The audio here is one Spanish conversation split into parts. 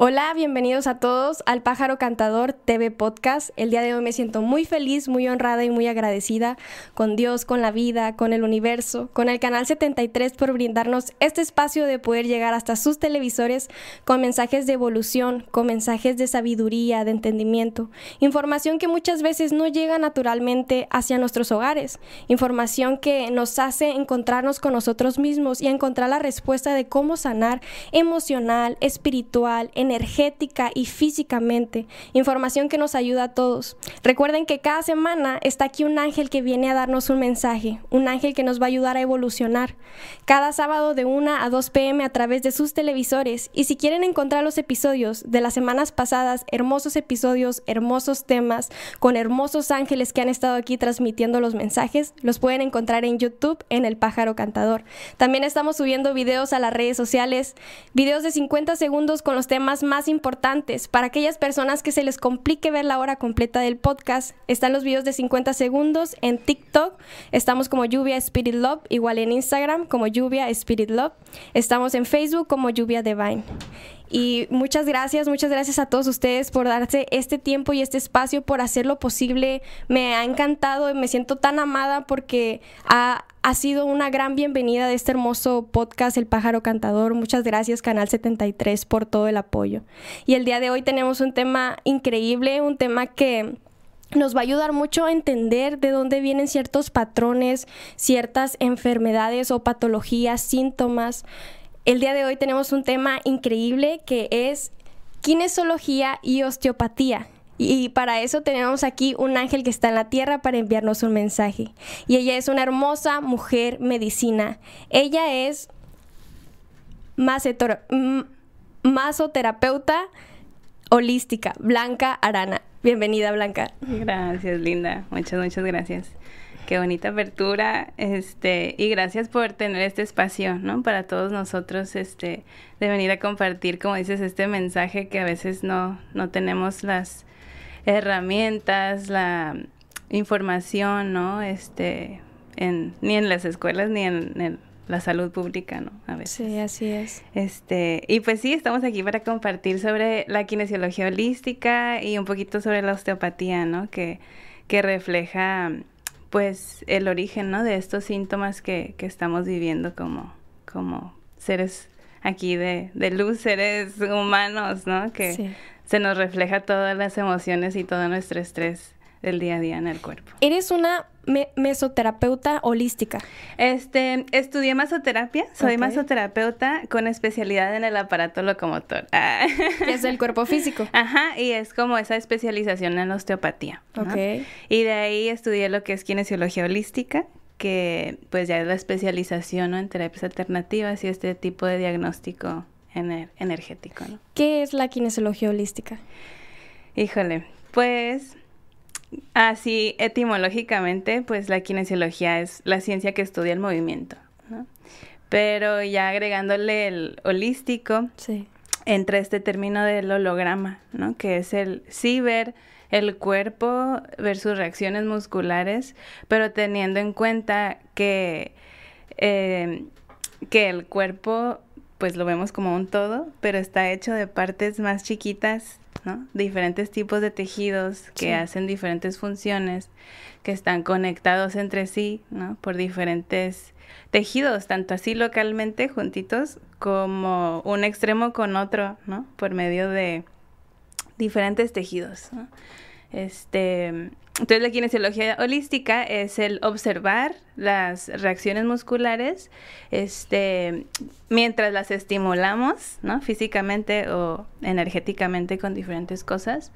Hola, bienvenidos a todos al Pájaro Cantador TV Podcast. El día de hoy me siento muy feliz, muy honrada y muy agradecida con Dios, con la vida, con el universo, con el Canal 73 por brindarnos este espacio de poder llegar hasta sus televisores con mensajes de evolución, con mensajes de sabiduría, de entendimiento, información que muchas veces no llega naturalmente hacia nuestros hogares, información que nos hace encontrarnos con nosotros mismos y encontrar la respuesta de cómo sanar emocional, espiritual, energética y físicamente. Información que nos ayuda a todos. Recuerden que cada semana está aquí un ángel que viene a darnos un mensaje, un ángel que nos va a ayudar a evolucionar. Cada sábado de 1 a 2 pm a través de sus televisores. Y si quieren encontrar los episodios de las semanas pasadas, hermosos episodios, hermosos temas, con hermosos ángeles que han estado aquí transmitiendo los mensajes, los pueden encontrar en YouTube en El Pájaro Cantador. También estamos subiendo videos a las redes sociales, videos de 50 segundos con los temas más importantes. Para aquellas personas que se les complique ver la hora completa del podcast, están los videos de 50 segundos en TikTok. Estamos como Lluvia Spirit Love, igual en Instagram como Lluvia Spirit Love. Estamos en Facebook como Lluvia Divine. Y muchas gracias, muchas gracias a todos ustedes por darse este tiempo y este espacio, por hacerlo posible. Me ha encantado y me siento tan amada porque ha, ha sido una gran bienvenida de este hermoso podcast El pájaro cantador. Muchas gracias Canal 73 por todo el apoyo. Y el día de hoy tenemos un tema increíble, un tema que nos va a ayudar mucho a entender de dónde vienen ciertos patrones, ciertas enfermedades o patologías, síntomas. El día de hoy tenemos un tema increíble que es kinesiología y osteopatía. Y para eso tenemos aquí un ángel que está en la tierra para enviarnos un mensaje. Y ella es una hermosa mujer medicina. Ella es masoterapeuta holística, Blanca Arana. Bienvenida, Blanca. Gracias, Linda. Muchas, muchas gracias. Qué bonita apertura, este, y gracias por tener este espacio, ¿no? Para todos nosotros, este, de venir a compartir, como dices, este mensaje que a veces no, no tenemos las herramientas, la información, ¿no? Este, en, ni en las escuelas ni en, la salud pública, ¿no? A veces. Sí, así es. Este, y pues sí, estamos aquí para compartir sobre la kinesiología holística y un poquito sobre la osteopatía, ¿no? Que, que refleja pues el origen, ¿no? De estos síntomas que, que estamos viviendo como, como seres aquí de, de luz, seres humanos, ¿no? Que se nos refleja todas las emociones y todo nuestro estrés del día a día en el cuerpo. Eres una mesoterapeuta holística. Este, estudié masoterapia, soy masoterapeuta con especialidad en el aparato locomotor. Ah. Que es el cuerpo físico. Ajá, y es como esa especialización en osteopatía. Ok. Y de ahí estudié lo que es kinesiología holística, que pues ya es la especialización en terapias alternativas y este tipo de diagnóstico energético. ¿no? ¿Qué es la kinesiología holística? Híjole, pues Así, etimológicamente, pues la kinesiología es la ciencia que estudia el movimiento, ¿no? Pero ya agregándole el holístico, entra este término del holograma, ¿no? Que es el sí ver el cuerpo, ver sus reacciones musculares, pero teniendo en cuenta que, eh, que el cuerpo, pues lo vemos como un todo, pero está hecho de partes más chiquitas Diferentes tipos de tejidos que hacen diferentes funciones, que están conectados entre sí, ¿no? Por diferentes tejidos, tanto así localmente juntitos como un extremo con otro, ¿no? Por medio de diferentes tejidos, Este, entonces la kinesiología holística es el observar las reacciones musculares este, mientras las estimulamos, ¿no? Físicamente o energéticamente con diferentes cosas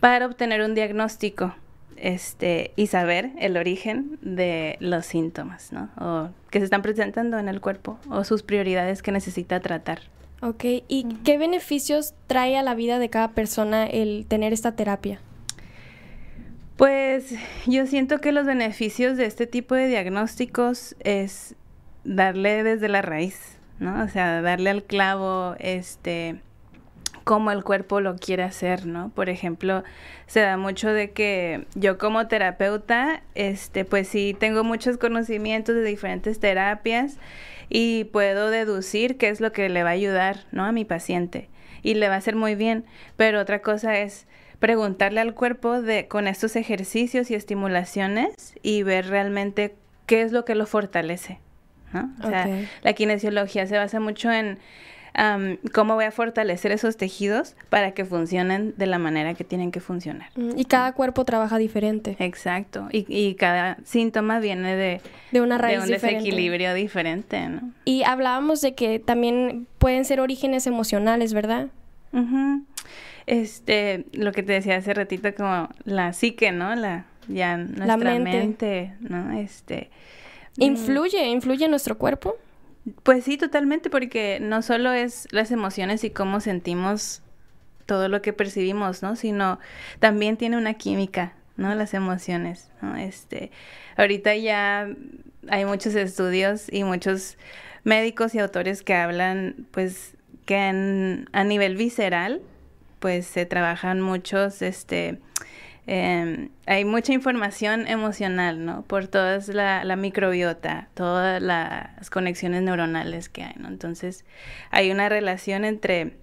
para obtener un diagnóstico este, y saber el origen de los síntomas, ¿no? O que se están presentando en el cuerpo o sus prioridades que necesita tratar. Ok, ¿y qué beneficios trae a la vida de cada persona el tener esta terapia? Pues yo siento que los beneficios de este tipo de diagnósticos es darle desde la raíz, ¿no? O sea, darle al clavo, este, cómo el cuerpo lo quiere hacer, ¿no? Por ejemplo, se da mucho de que yo como terapeuta, este, pues sí tengo muchos conocimientos de diferentes terapias y puedo deducir qué es lo que le va a ayudar, ¿no? A mi paciente y le va a hacer muy bien, pero otra cosa es preguntarle al cuerpo de con estos ejercicios y estimulaciones y ver realmente qué es lo que lo fortalece, ¿no? O sea, la kinesiología se basa mucho en cómo voy a fortalecer esos tejidos para que funcionen de la manera que tienen que funcionar. Mm, y cada cuerpo trabaja diferente. Exacto. Y, y cada síntoma viene de, de una raíz de un desequilibrio diferente, ¿no? Y hablábamos de que también pueden ser orígenes emocionales, ¿verdad? Este, lo que te decía hace ratito, como la psique, ¿no? La, ya nuestra la mente. ¿no? Este. Mm. ¿Influye? ¿Influye en nuestro cuerpo? Pues sí, totalmente, porque no solo es las emociones y cómo sentimos todo lo que percibimos, ¿no? Sino también tiene una química, ¿no? Las emociones, ¿no? Este, ahorita ya hay muchos estudios y muchos médicos y autores que hablan, pues, que a nivel visceral, pues se trabajan muchos, este, Em, hay mucha información emocional, ¿no? Por toda la, microbiota, todas las conexiones neuronales que hay, ¿no? Entonces, hay una relación entre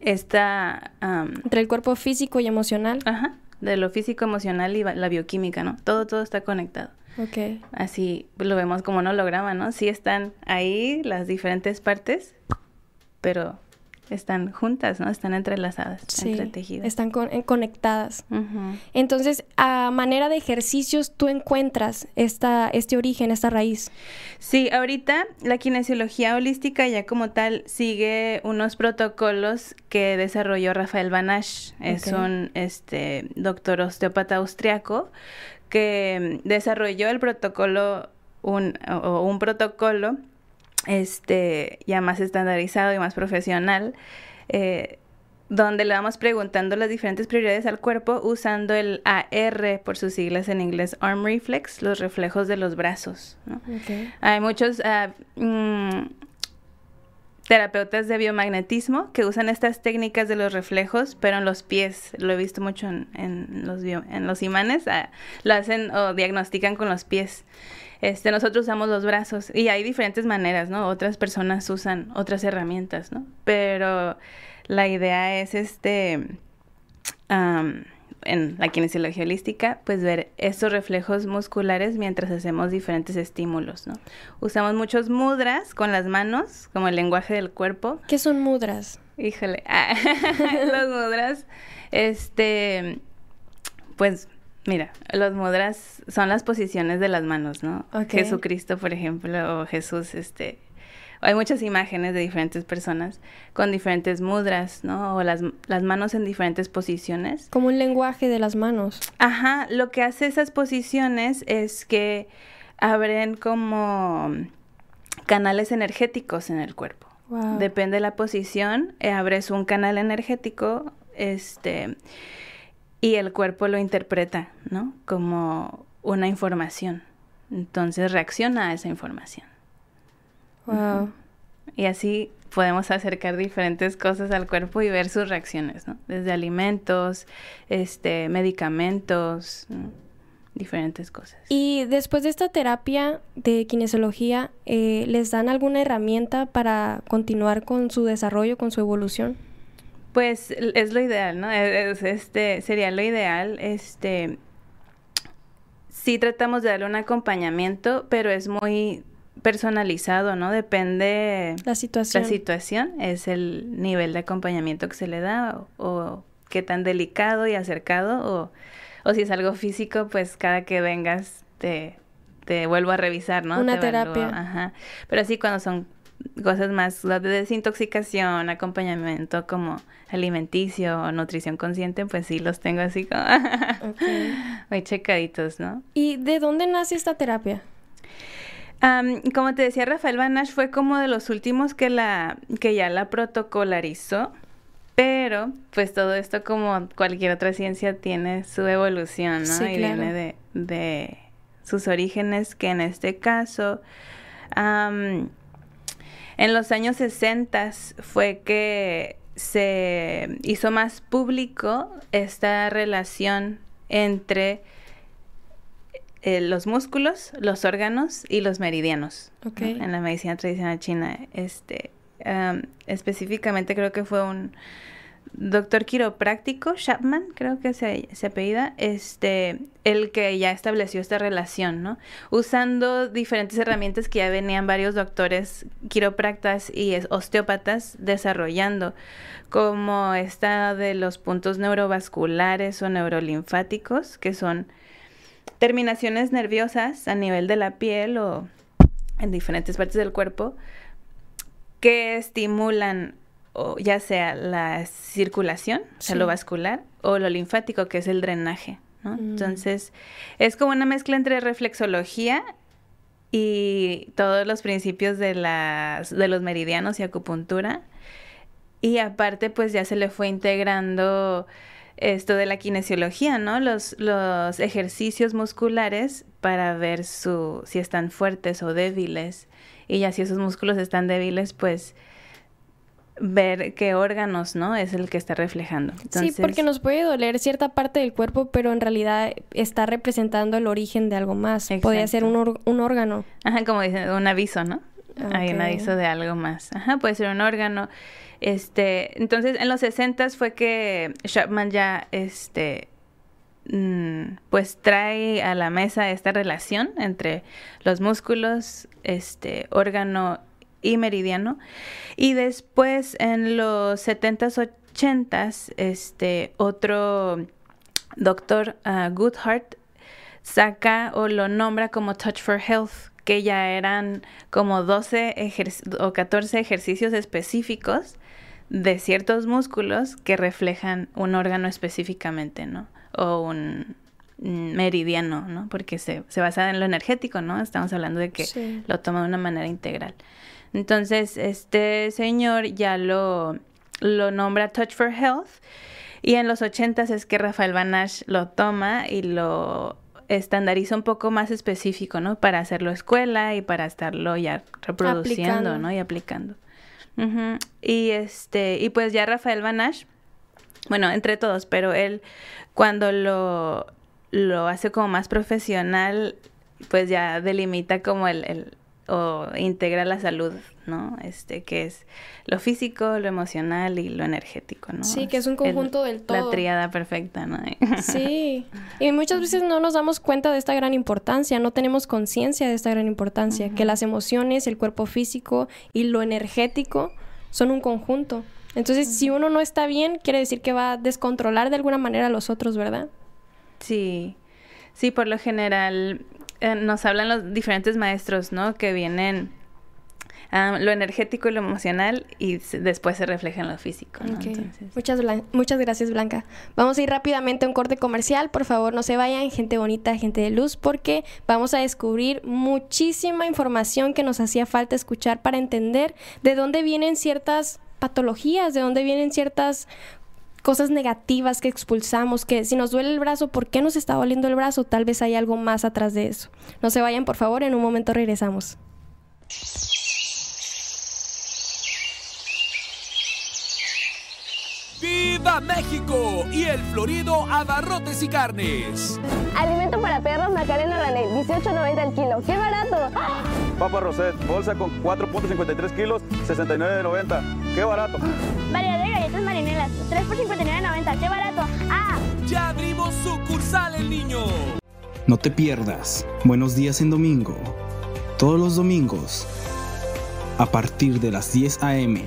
esta... entre el cuerpo físico y emocional. Ajá, de lo físico, emocional y la bioquímica, ¿no? Todo, todo está conectado. Ok. Así lo vemos como un holograma, ¿no? Sí están ahí las diferentes partes, pero están juntas, ¿no? Están entrelazadas, están entretejidas. Están eh, conectadas. Entonces, a manera de ejercicios, tú encuentras esta, este origen, esta raíz. Sí, ahorita la kinesiología holística ya como tal sigue unos protocolos que desarrolló Rafael Banash. Es un este, doctor osteópata austriaco que desarrolló el protocolo, un, o un protocolo este, ya más estandarizado y más profesional, eh, donde le vamos preguntando las diferentes prioridades al cuerpo usando el AR, por sus siglas en inglés, Arm Reflex, los reflejos de los brazos. Hay muchos ah, mm, terapeutas de biomagnetismo que usan estas técnicas de los reflejos, pero en los pies. Lo he visto mucho en, los, en los imanes, ah, lo hacen o diagnostican con los pies. Este, nosotros usamos los brazos y hay diferentes maneras, ¿no? Otras personas usan otras herramientas, ¿no? Pero la idea es, este, en la kinesiología holística, pues ver estos reflejos musculares mientras hacemos diferentes estímulos, ¿no? Usamos muchos mudras con las manos, como el lenguaje del cuerpo. ¿Qué son mudras? Híjole, los mudras, este, pues Mira, los mudras son las posiciones de las manos, ¿no? Jesucristo, por ejemplo, o Jesús, este... Hay muchas imágenes de diferentes personas con diferentes mudras, ¿no? O las, las manos en diferentes posiciones. Como un lenguaje de las manos. Ajá, lo que hace esas posiciones es que abren como canales energéticos en el cuerpo. Depende de la posición, eh, abres un canal energético, este y el cuerpo lo interpreta, ¿no? Como una información. Entonces reacciona a esa información. Wow. Y así podemos acercar diferentes cosas al cuerpo y ver sus reacciones, ¿no? Desde alimentos, este, medicamentos, diferentes cosas. Y después de esta terapia de kinesiología, eh, ¿les dan alguna herramienta para continuar con su desarrollo, con su evolución? Pues es lo ideal, ¿no? este, sería lo ideal, este, sí tratamos de darle un acompañamiento, pero es muy personalizado, ¿no? Depende la situación. La situación es el nivel de acompañamiento que se le da o, qué tan delicado y acercado o, o, si es algo físico, pues cada que vengas te, te vuelvo a revisar, ¿no? Una terapia. ajá. Pero así cuando son cosas más de desintoxicación, acompañamiento como alimenticio nutrición consciente, pues sí los tengo así como muy checaditos, ¿no? ¿Y de dónde nace esta terapia? como te decía, Rafael Banash fue como de los últimos que la que ya la protocolarizó, pero pues todo esto como cualquier otra ciencia tiene su evolución, ¿no? y viene de, de, sus orígenes que en este caso en los años 60 fue que se hizo más público esta relación entre eh, los músculos, los órganos y los meridianos. En la medicina tradicional china, este, específicamente creo que fue un doctor quiropráctico, Chapman, creo que se, se apellida, este, el que ya estableció esta relación, ¿no? Usando diferentes herramientas que ya venían varios doctores quiropráctas y osteópatas desarrollando, como esta de los puntos neurovasculares o neurolinfáticos, que son terminaciones nerviosas a nivel de la piel o en diferentes partes del cuerpo que estimulan o ya sea la circulación, o sea, lo vascular, o lo linfático, que es el drenaje. ¿no? Mm. Entonces, es como una mezcla entre reflexología y todos los principios de, las, de los meridianos y acupuntura. Y aparte, pues ya se le fue integrando esto de la kinesiología, ¿no? Los, los ejercicios musculares para ver su, si están fuertes o débiles. Y ya si esos músculos están débiles, pues ver qué órganos, ¿no? Es el que está reflejando. sí, porque nos puede doler cierta parte del cuerpo, pero en realidad está representando el origen de algo más. Podría ser un, un órgano. Ajá, como dicen, un aviso, ¿no? Hay un aviso de algo más. Ajá, puede ser un órgano. Este, entonces, en los 60 fue que Chapman ya, este, mm, pues trae a la mesa esta relación entre los músculos, este, órgano y meridiano. Y después en los 70s, 80s, este otro doctor uh, Goodhart saca o lo nombra como Touch for Health, que ya eran como 12 o 14 ejercicios específicos de ciertos músculos que reflejan un órgano específicamente, ¿no? O un meridiano, ¿no? Porque se, se basa en lo energético, ¿no? Estamos hablando de que lo toma de una manera integral. Entonces, este señor ya lo, lo nombra Touch for Health y en los ochentas es que Rafael Banash lo toma y lo estandariza un poco más específico, ¿no? Para hacerlo escuela y para estarlo ya reproduciendo, ¿no? Y aplicando. Y este, y pues ya Rafael Banash, bueno, entre todos, pero él cuando lo, lo hace como más profesional, pues ya delimita como el o integra la salud, ¿no? Este, que es lo físico, lo emocional y lo energético, ¿no? Sí, que es un conjunto del todo. La triada perfecta, ¿no? Sí, y muchas veces no nos damos cuenta de esta gran importancia, no tenemos conciencia de esta gran importancia, que las emociones, el cuerpo físico y lo energético son un conjunto. Entonces, si uno no está bien, quiere decir que va a descontrolar de alguna manera a los otros, ¿verdad? Sí, sí, por lo general eh, nos hablan los diferentes maestros, ¿no? Que vienen lo energético y lo emocional y después se refleja en lo físico. Muchas, muchas gracias, Blanca. Vamos a ir rápidamente a un corte comercial. Por favor, no se vayan, gente bonita, gente de luz, porque vamos a descubrir muchísima información que nos hacía falta escuchar para entender de dónde vienen ciertas patologías, de dónde vienen ciertas cosas negativas que expulsamos, que si nos duele el brazo, ¿por qué nos está doliendo el brazo? Tal vez hay algo más atrás de eso. No se vayan, por favor, en un momento regresamos. ¡Viva México! Y el florido Abarrotes y Carnes. Alimento para perros Macarena Ranel, 18.90 el kilo. ¡Qué barato! Papa Roset, bolsa con 4.53 kilos, 69.90. ¡Qué barato! Variedad de galletas marinelas, 3 por 59.90. ¡Qué barato! ¡Ah! ¡Ya abrimos sucursal El Niño! No te pierdas. Buenos días en domingo. Todos los domingos. A partir de las 10 a.m.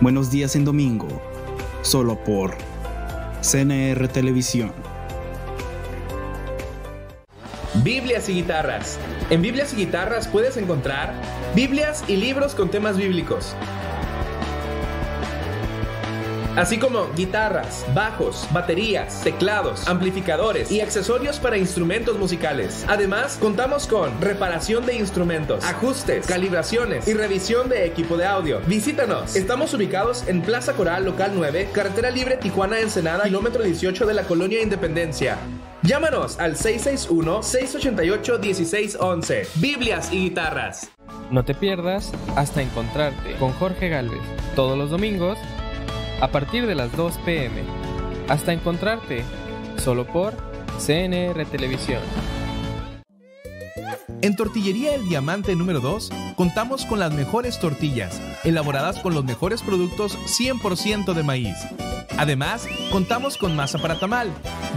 Buenos días en domingo solo por CNR Televisión. Biblias y guitarras. En Biblias y guitarras puedes encontrar Biblias y libros con temas bíblicos así como guitarras, bajos, baterías, teclados, amplificadores y accesorios para instrumentos musicales. Además, contamos con reparación de instrumentos, ajustes, calibraciones y revisión de equipo de audio. Visítanos. Estamos ubicados en Plaza Coral Local 9, Carretera Libre Tijuana Ensenada, kilómetro 18 de la Colonia Independencia. Llámanos al 661-688-1611. Biblias y guitarras. No te pierdas hasta encontrarte con Jorge Galvez todos los domingos a partir de las 2 pm. Hasta encontrarte, solo por CNR Televisión. En Tortillería El Diamante número 2 contamos con las mejores tortillas, elaboradas con los mejores productos 100% de maíz. Además, contamos con masa para tamal.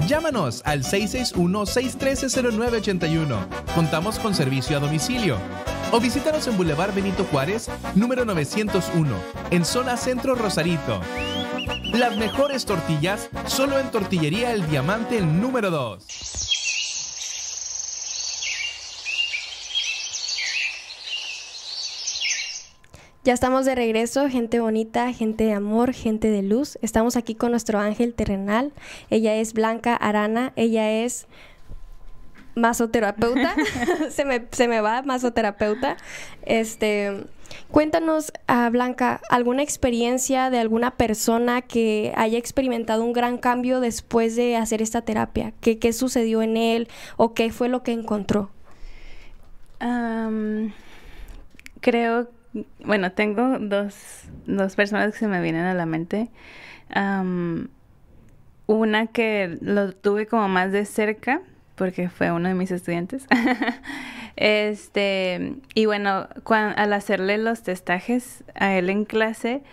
Llámanos al 661-613-0981. Contamos con servicio a domicilio. O visítanos en Boulevard Benito Juárez, número 901, en zona centro Rosarito. Las mejores tortillas solo en Tortillería El Diamante número 2. Ya estamos de regreso, gente bonita, gente de amor, gente de luz. Estamos aquí con nuestro ángel terrenal. Ella es Blanca Arana, ella es masoterapeuta. se, me, se me va, masoterapeuta. Este, cuéntanos, a Blanca, alguna experiencia de alguna persona que haya experimentado un gran cambio después de hacer esta terapia. ¿Qué, qué sucedió en él o qué fue lo que encontró? creo bueno, tengo dos, dos personas que se me vienen a la mente. una que lo tuve como más de cerca, porque fue uno de mis estudiantes. este, y bueno, al hacerle los testajes a él en clase,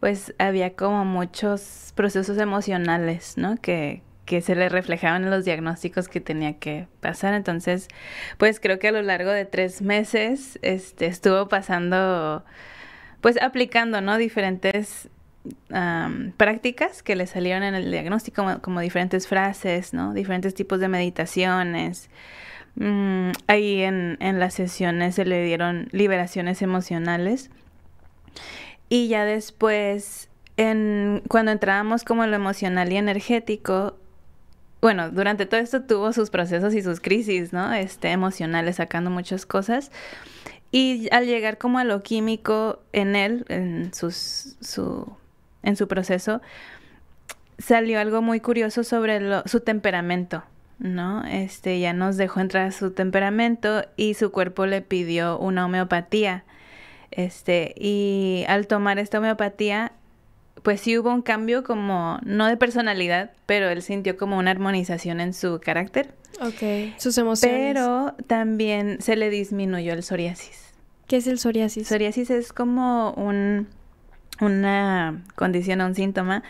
pues había como muchos procesos emocionales, ¿no? Que, que se le reflejaban en los diagnósticos que tenía que pasar. Entonces, pues creo que a lo largo de tres meses este, estuvo pasando, pues aplicando, ¿no? Diferentes prácticas que le salieron en el diagnóstico, como, diferentes frases, ¿no? Diferentes tipos de meditaciones. Mm, ahí en, en las sesiones se le dieron liberaciones emocionales. Y ya después en, cuando entrábamos como en lo emocional y energético, bueno, durante todo esto tuvo sus procesos y sus crisis, ¿no? Este, emocionales, sacando muchas cosas. Y al llegar como a lo químico en él, en, sus, su, en su proceso, salió algo muy curioso sobre su temperamento, ¿no? Este, ya nos dejó entrar su temperamento y su cuerpo le pidió una homeopatía. Este, y al tomar esta homeopatía, pues sí hubo un cambio como, no de personalidad, pero él sintió como una armonización en su carácter. Ok, sus emociones. Pero también se le disminuyó el psoriasis. ¿Qué es el psoriasis? Psoriasis es como un, una condición o un síntoma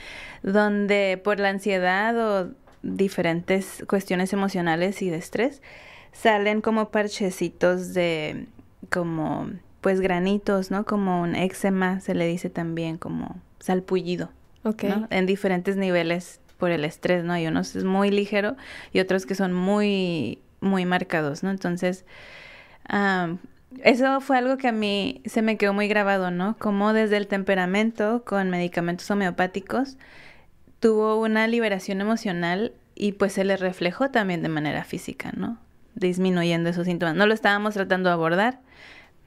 donde por la ansiedad o diferentes cuestiones emocionales y de estrés salen como parchecitos de como pues granitos, ¿no? Como un eczema se le dice también como salpullido. En diferentes niveles por el estrés, ¿no? Hay unos es muy ligero y otros que son muy, muy marcados, ¿no? Entonces, eso fue algo que a mí se me quedó muy grabado, ¿no? Como desde el temperamento con medicamentos homeopáticos tuvo una liberación emocional y pues se le reflejó también de manera física, ¿no? Disminuyendo esos síntomas. No lo estábamos tratando de abordar,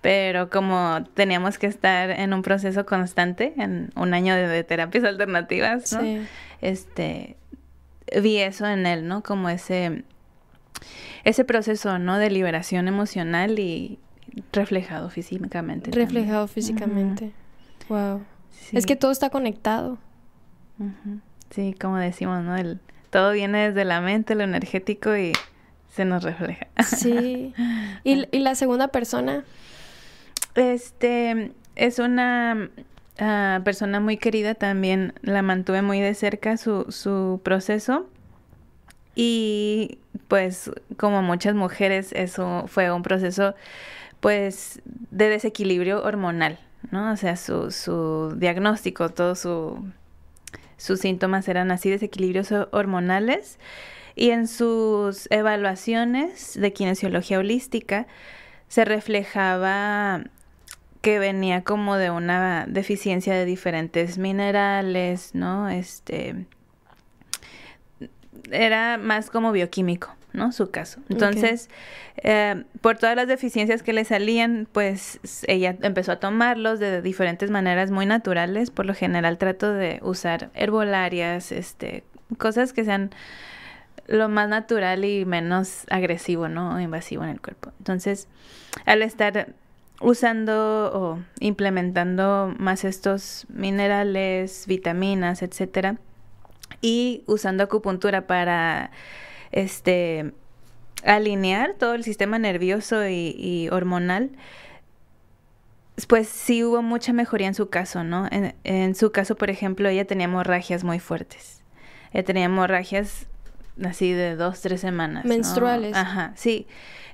pero como teníamos que estar en un proceso constante, en un año de, terapias alternativas, ¿no? Este, vi eso en él, ¿no? Como ese, ese proceso, ¿no? De liberación emocional y reflejado físicamente. Reflejado físicamente. Wow. Es que todo está conectado. Sí, como decimos, ¿no? El, todo viene desde la mente, lo energético y se nos refleja. Sí. ¿Y, y la segunda persona? Este es una ah, persona muy querida, también la mantuve muy de cerca su, su proceso. Y pues como muchas mujeres, eso fue un proceso pues de desequilibrio hormonal, ¿no? O sea, su, su diagnóstico, todos su, sus síntomas eran así, desequilibrios hormonales. Y en sus evaluaciones de kinesiología holística se reflejaba que venía como de una deficiencia de diferentes minerales, ¿no? Este era más como bioquímico, ¿no? Su caso. Entonces, eh, por todas las deficiencias que le salían, pues ella empezó a tomarlos de diferentes maneras muy naturales. Por lo general trato de usar herbolarias, este, cosas que sean lo más natural y menos agresivo, ¿no? O invasivo en el cuerpo. Entonces, al estar usando o implementando más estos minerales, vitaminas, etcétera, y usando acupuntura para este alinear todo el sistema nervioso y, y hormonal, pues sí hubo mucha mejoría en su caso, ¿no? En, en, su caso, por ejemplo, ella tenía hemorragias muy fuertes. Ella tenía hemorragias así de dos, tres semanas. Menstruales. ¿no? Ajá, sí.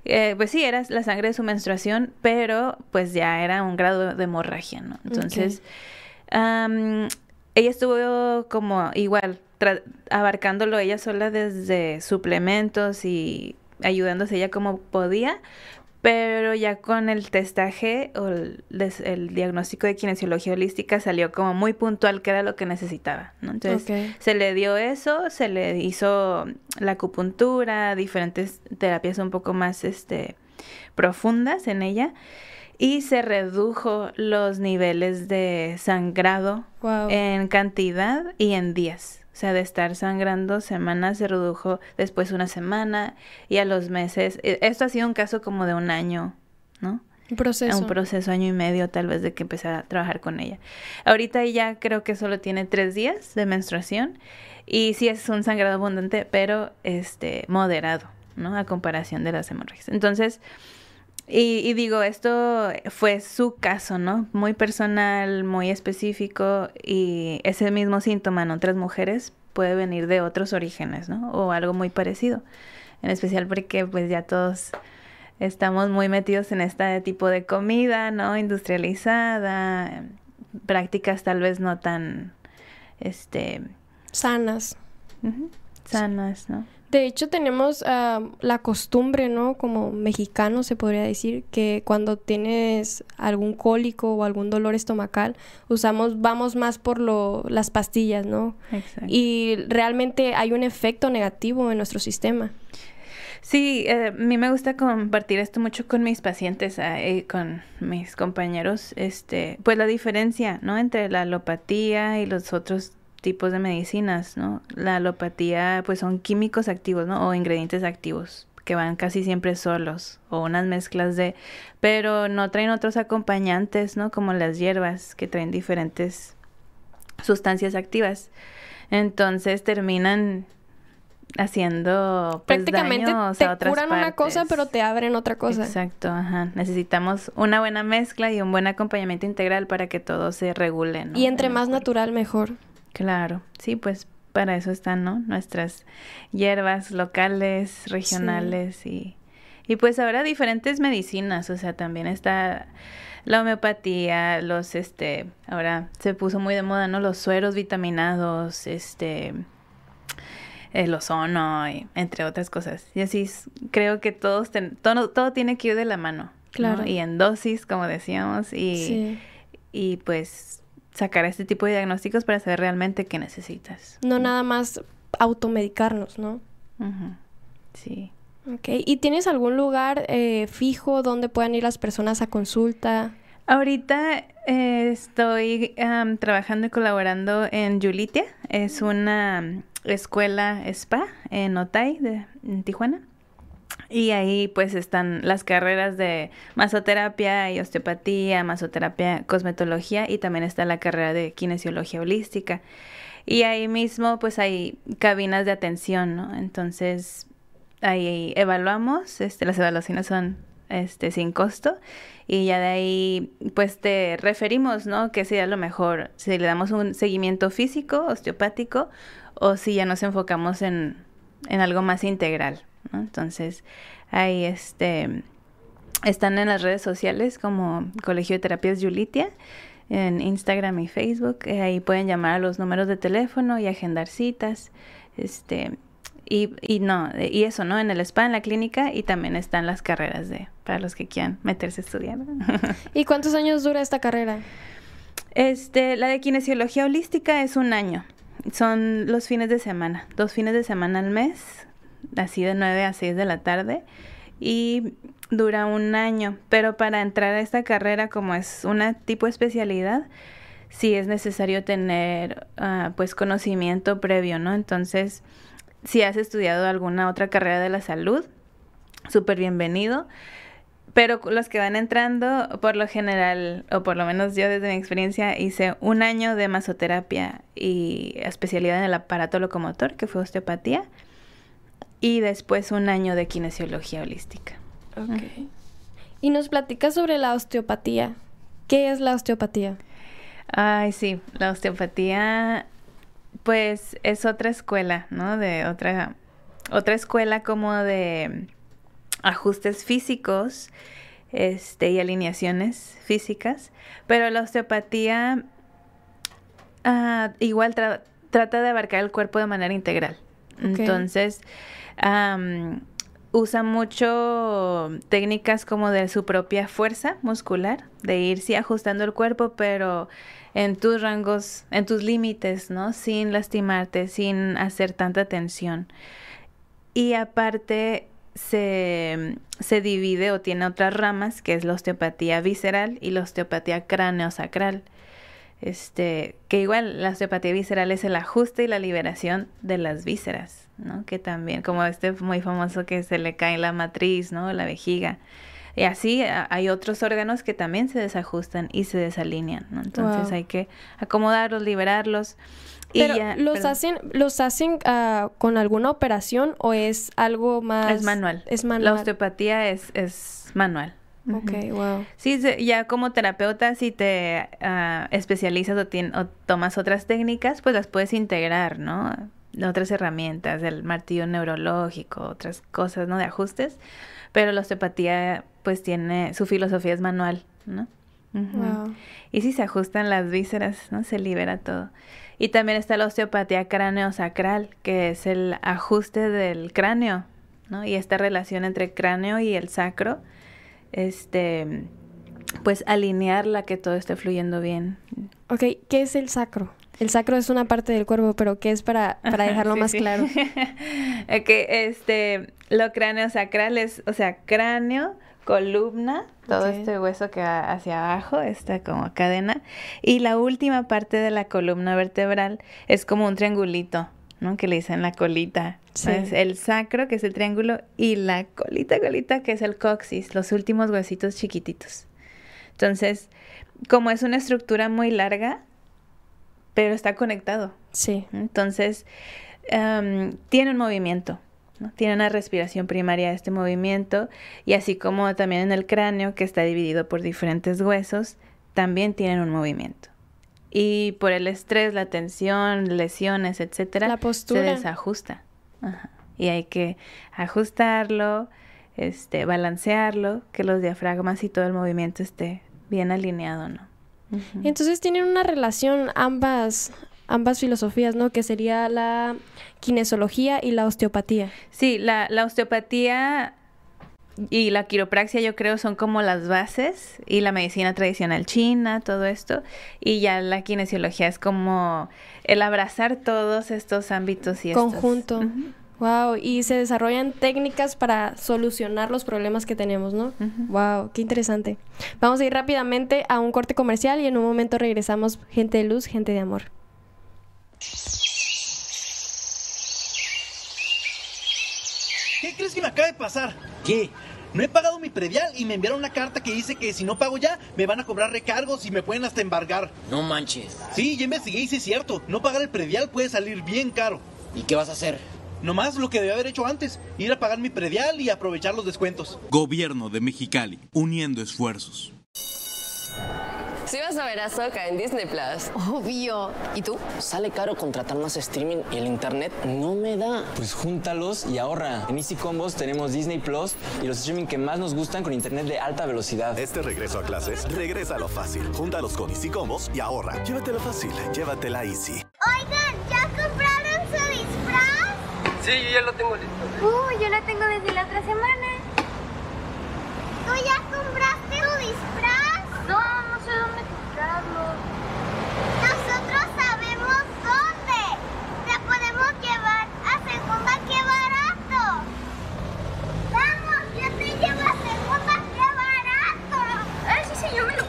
Eh, pues sí, era la sangre de su menstruación, pero pues ya era un grado de hemorragia, ¿no? Entonces, okay. um, ella estuvo como igual, abarcándolo ella sola desde suplementos y ayudándose ella como podía, pero ya con el testaje o el, el, diagnóstico de kinesiología holística salió como muy puntual que era lo que necesitaba, ¿no? Entonces okay. se le dio eso, se le hizo la acupuntura, diferentes terapias un poco más este, profundas en ella y se redujo los niveles de sangrado wow. en cantidad y en días. O sea, de estar sangrando semanas se redujo después una semana y a los meses. Esto ha sido un caso como de un año, ¿no? Un proceso. Un proceso, año y medio tal vez de que empecé a trabajar con ella. Ahorita ella creo que solo tiene tres días de menstruación y sí es un sangrado abundante, pero este moderado, ¿no? A comparación de las hemorragias. Entonces, y, y, digo, esto fue su caso, ¿no? Muy personal, muy específico y ese mismo síntoma en otras mujeres puede venir de otros orígenes, ¿no? O algo muy parecido. En especial porque pues ya todos estamos muy metidos en este tipo de comida, ¿no? Industrializada, prácticas tal vez no tan, este... Sanas. Uh -huh, sanas, ¿no? De hecho, tenemos uh, la costumbre, ¿no? Como mexicano se podría decir, que cuando tienes algún cólico o algún dolor estomacal, usamos, vamos más por lo, las pastillas, ¿no? Exacto. Y realmente hay un efecto negativo en nuestro sistema. Sí, eh, a mí me gusta compartir esto mucho con mis pacientes, eh, con mis compañeros, este, pues la diferencia, ¿no? Entre la alopatía y los otros tipos de medicinas, ¿no? La alopatía, pues son químicos activos, ¿no? O ingredientes activos que van casi siempre solos o unas mezclas de, pero no traen otros acompañantes, ¿no? Como las hierbas que traen diferentes sustancias activas. Entonces terminan haciendo pues, prácticamente daños te a otras curan partes. una cosa pero te abren otra cosa exacto ajá necesitamos una buena mezcla y un buen acompañamiento integral para que todo se regule ¿no? y entre más natural mejor Claro, sí, pues para eso están, ¿no? Nuestras hierbas locales, regionales sí. y, y pues ahora diferentes medicinas, o sea, también está la homeopatía, los, este, ahora se puso muy de moda, ¿no? Los sueros vitaminados, este, el ozono, y, entre otras cosas. Y así creo que todos, ten, todo, todo tiene que ir de la mano. Claro. ¿no? Y en dosis, como decíamos, y, sí. y pues sacar este tipo de diagnósticos para saber realmente qué necesitas. No nada más automedicarnos, ¿no? Uh -huh. Sí. Ok. ¿Y tienes algún lugar eh, fijo donde puedan ir las personas a consulta? Ahorita eh, estoy um, trabajando y colaborando en Yulitia. Es una escuela spa en Otay, de, en Tijuana. Y ahí pues están las carreras de masoterapia y osteopatía, masoterapia, cosmetología y también está la carrera de kinesiología holística. Y ahí mismo pues hay cabinas de atención, ¿no? Entonces ahí evaluamos, este, las evaluaciones son este, sin costo y ya de ahí pues te referimos, ¿no? Que sería lo mejor, si le damos un seguimiento físico, osteopático o si ya nos enfocamos en, en algo más integral. ¿No? Entonces, ahí este, están en las redes sociales como Colegio de Terapias Yulitia, en Instagram y Facebook. Eh, ahí pueden llamar a los números de teléfono y agendar citas. Este, y, y no, y eso, ¿no? En el spa, en la clínica, y también están las carreras de, para los que quieran meterse a estudiar. ¿Y cuántos años dura esta carrera? Este, la de kinesiología holística es un año. Son los fines de semana, dos fines de semana al mes, así de 9 a 6 de la tarde y dura un año, pero para entrar a esta carrera como es una tipo especialidad, sí es necesario tener uh, pues conocimiento previo, ¿no? Entonces, si has estudiado alguna otra carrera de la salud, súper bienvenido. Pero los que van entrando, por lo general, o por lo menos yo desde mi experiencia, hice un año de masoterapia y especialidad en el aparato locomotor, que fue osteopatía y después un año de kinesiología holística. Ok. Y nos platicas sobre la osteopatía. ¿Qué es la osteopatía? Ay, sí, la osteopatía, pues es otra escuela, ¿no? De otra, otra escuela como de ajustes físicos este, y alineaciones físicas, pero la osteopatía ah, igual tra- trata de abarcar el cuerpo de manera integral. Ok. Entonces, usa mucho técnicas como de su propia fuerza muscular, de irse ajustando el cuerpo, pero en tus rangos, en tus límites, ¿no? Sin lastimarte, sin hacer tanta tensión. Y aparte se, se divide o tiene otras ramas, que es la osteopatía visceral y la osteopatía craneosacral. Este, que igual la osteopatía visceral es el ajuste y la liberación de las vísceras, ¿no? Que también, como este muy famoso que se le cae la matriz, ¿no? La vejiga. Y así hay otros órganos que también se desajustan y se desalinean, ¿no? Entonces Wow. hay que acomodarlos, liberarlos. y ya- los perdón. hacen, los hacen ah, con alguna operación o es algo más Es manual. Es La manual. osteopatía es, es manual. Ok, wow. Sí, ya como terapeuta, si te ah, especializas o, o tomas otras técnicas, pues las puedes integrar, ¿no? Otras herramientas, el martillo neurológico, otras cosas, ¿no? De ajustes. Pero la osteopatía, pues tiene, su filosofía es manual, ¿no? Wow. Y si se ajustan las vísceras, ¿no? Se libera todo. Y también está la osteopatía cráneo-sacral, que es el ajuste del cráneo, ¿no? Y esta relación entre el cráneo y el sacro, este, pues alinearla que todo esté fluyendo bien. Ok, ¿qué es el sacro? El sacro es una parte del cuerpo, pero ¿qué es para, para dejarlo Sí, más sí. claro? Ok, este, lo cráneo sacral es, o sea, cráneo, columna, todo este hueso que va hacia abajo, esta como cadena, y la última parte de la columna vertebral es como un triangulito, ¿no? Que le dicen la colita. Sí. Es el sacro, que es el triángulo, y la colita, colita, que es el coxis, los últimos huesitos chiquititos. Entonces, como es una estructura muy larga, pero está conectado. Sí. Entonces, tiene un movimiento, ¿no? Tiene una respiración primaria de este movimiento y así como también en el cráneo, que está dividido por diferentes huesos, también tienen un movimiento. Y por el estrés, la tensión, lesiones, etcétera, La postura. se desajusta. Ajá. Y hay que ajustarlo, este, balancearlo, que los diafragmas y todo el movimiento esté bien alineado, ¿no? Ujú. Entonces tienen una relación ambas, ambas filosofías, ¿no? Que sería la kinesiología y la osteopatía. Sí, la, la osteopatía y la quiropraxia yo creo son como las bases y la medicina tradicional china, todo esto. Y ya la kinesiología es como el abrazar todos estos ámbitos y estos- Conjunto. Ujú, Wow, y se desarrollan técnicas para solucionar los problemas que tenemos, ¿no? Wow, qué interesante. Vamos a ir rápidamente a un corte comercial y en un momento regresamos, gente de luz, gente de amor. ¿Qué crees que me acaba de pasar? ¿Qué? No he pagado mi predial y me enviaron una carta que dice que si no pago ya, me van a cobrar recargos y me pueden hasta embargar. No manches. Sí, ya investigué y sí es cierto. No pagar el predial puede salir bien caro. ¿Y qué vas a hacer? Nomás lo que debía haber hecho antes, ir a pagar mi predial y aprovechar los descuentos. Gobierno de Mexicali, uniendo esfuerzos. Sí vas a ver a Soca en Disney Plus. Obvio. ¿Y tú? Sale caro contratar más streaming y el internet no me da. Pues júntalos y ahorra. En Easy Combos tenemos Disney Plus y los streaming que más nos gustan con internet de alta velocidad. Este regreso a clases, regresa a lo fácil. Júntalos con Easy Combos y ahorra. Llévatela fácil, llévatela Easy. Oigan, ¿ya compraron su disfraz? Sí, yo ya lo tengo listo. Uh, yo lo tengo desde la otra semana. ¿Tú ya compraste tu disfraz? No, no sé dónde comprarlo. Nosotros sabemos dónde. Te podemos llevar a segunda, qué barato. Vamos, yo te llevo a segunda, qué barato. Ah, sí, sí, yo me lo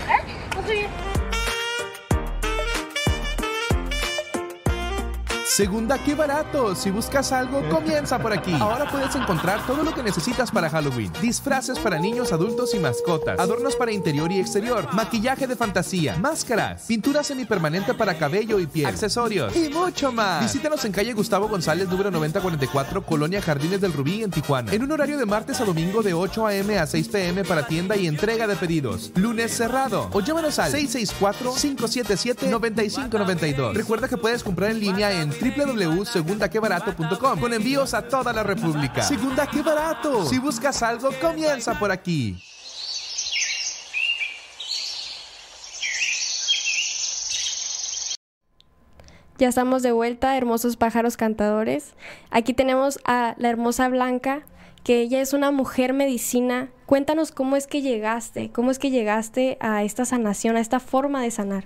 Segunda, qué barato. Si buscas algo, comienza por aquí. Ahora puedes encontrar todo lo que necesitas para Halloween. Disfraces para niños, adultos y mascotas. Adornos para interior y exterior. Maquillaje de fantasía. Máscaras. Pintura semipermanente para cabello y piel. Accesorios. Y mucho más. Visítanos en calle Gustavo González, número 9044, Colonia Jardines del Rubí, en Tijuana. En un horario de martes a domingo de 8 a.m. a 6 p.m. para tienda y entrega de pedidos. Lunes cerrado. O llámanos al 664-577-9592. Recuerda que puedes comprar en línea en www.segundaquebarato.com con envíos a toda la República. Segunda, qué barato. Si buscas algo, comienza por aquí. Ya estamos de vuelta, hermosos pájaros cantadores. Aquí tenemos a la hermosa Blanca, que ella es una mujer medicina. Cuéntanos cómo es que llegaste, cómo es que llegaste a esta sanación, a esta forma de sanar.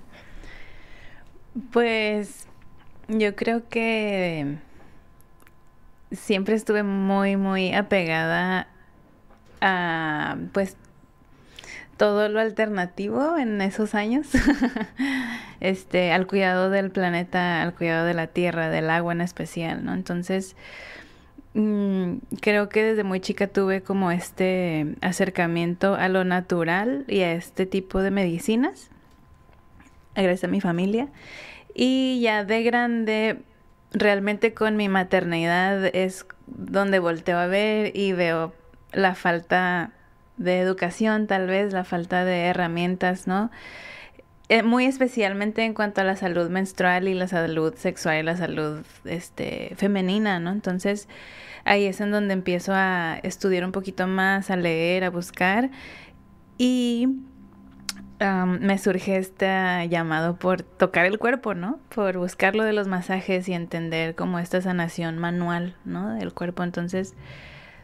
Pues yo creo que siempre estuve muy, muy apegada a, pues, todo lo alternativo en esos años, este, al cuidado del planeta, al cuidado de la tierra, del agua en especial, ¿no? Entonces, mm, creo que desde muy chica tuve como este acercamiento a lo natural y a este tipo de medicinas, gracias a mi familia. Y ya de grande, realmente con mi maternidad es donde volteo a ver y veo la falta de educación, tal vez, la falta de herramientas, ¿no? Eh, muy especialmente en cuanto a la salud menstrual y la salud sexual y la salud este, femenina, ¿no? Entonces ahí es en donde empiezo a estudiar un poquito más, a leer, a buscar y me surge este llamado por tocar el cuerpo, ¿no? Por buscar lo de los masajes y entender como esta sanación manual, ¿no? Del cuerpo. Entonces,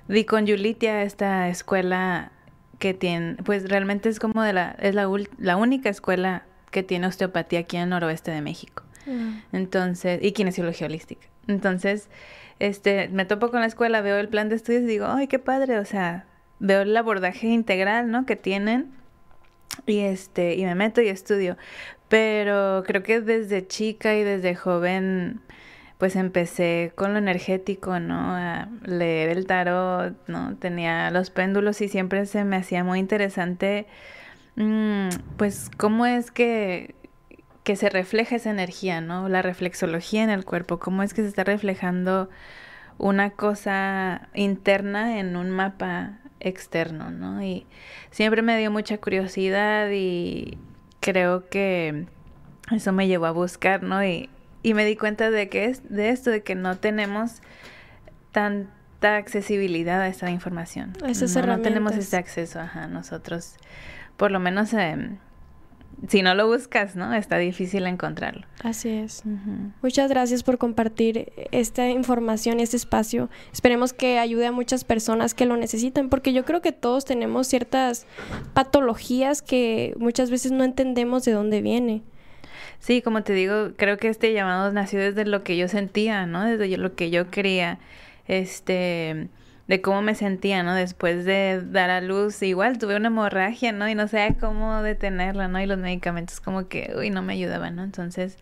di con Yulitia esta escuela que tiene, pues realmente es como de la, es la, la única escuela que tiene osteopatía aquí en el noroeste de México. Mm. Entonces, y kinesiología holística. Entonces, este, me topo con la escuela, veo el plan de estudios y digo, ay, qué padre, o sea, veo el abordaje integral, ¿no? Que tienen y este, y me meto y estudio. Pero creo que desde chica y desde joven, pues empecé con lo energético, ¿no? A leer el tarot, ¿no? Tenía los péndulos y siempre se me hacía muy interesante, mm, pues, cómo es que, que se refleja esa energía, ¿no? La reflexología en el cuerpo, cómo es que se está reflejando una cosa interna en un mapa externo, ¿no? Y siempre me dio mucha curiosidad y creo que eso me llevó a buscar, ¿no? Y, y me di cuenta de que es de esto, de que no tenemos tanta accesibilidad a esta información. no, no tenemos ese acceso, ajá, nosotros, por lo menos si no lo buscas, ¿no? Está difícil encontrarlo. Así es. Muchas gracias por compartir esta información, este espacio. Esperemos que ayude a muchas personas que lo necesitan, porque yo creo que todos tenemos ciertas patologías que muchas veces no entendemos de dónde viene. Sí, como te digo, creo que este llamado nació desde lo que yo sentía, ¿no? Desde lo que yo quería. Este de cómo me sentía, ¿no? Después de dar a luz, igual tuve una hemorragia, ¿no? Y no sabía cómo detenerla, ¿no? Y los medicamentos como que, uy, no me ayudaban, ¿no? Entonces,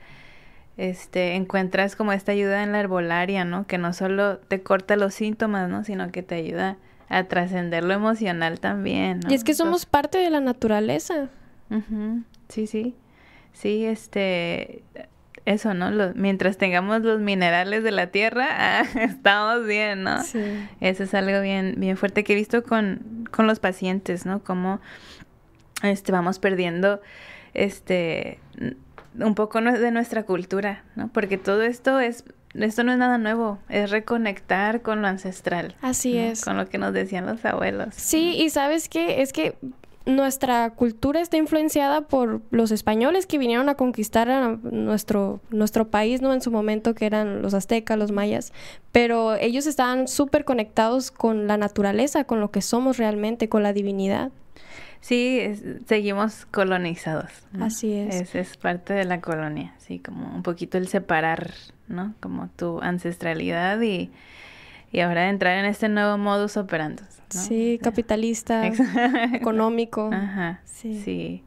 este, encuentras como esta ayuda en la herbolaria, ¿no? Que no solo te corta los síntomas, ¿no? Sino que te ayuda a trascender lo emocional también, ¿no? Y es que somos parte de la naturaleza. Sí, sí. Sí, este, eso, ¿no? mientras tengamos los minerales de la tierra, ah, estamos bien, ¿no? Sí. Eso es algo bien, bien fuerte que he visto con, con los pacientes, ¿no? Cómo este, vamos perdiendo este un poco de nuestra cultura, ¿no? Porque todo esto es esto no es nada nuevo, es reconectar con lo ancestral. Así es. Con lo que nos decían los abuelos. Sí, y sabes qué, es que nuestra cultura está influenciada por los españoles que vinieron a conquistar a nuestro, nuestro país, ¿no? En su momento, que eran los aztecas, los mayas, pero ellos estaban súper conectados con la naturaleza, con lo que somos realmente, con la divinidad. Sí, seguimos colonizados. Así es. es. es. parte de la colonia, sí, como un poquito el separar, ¿no? Como tu ancestralidad y y ahora entrar en este nuevo modus operandi. Sí, capitalista, económico. Ajá, sí. sí.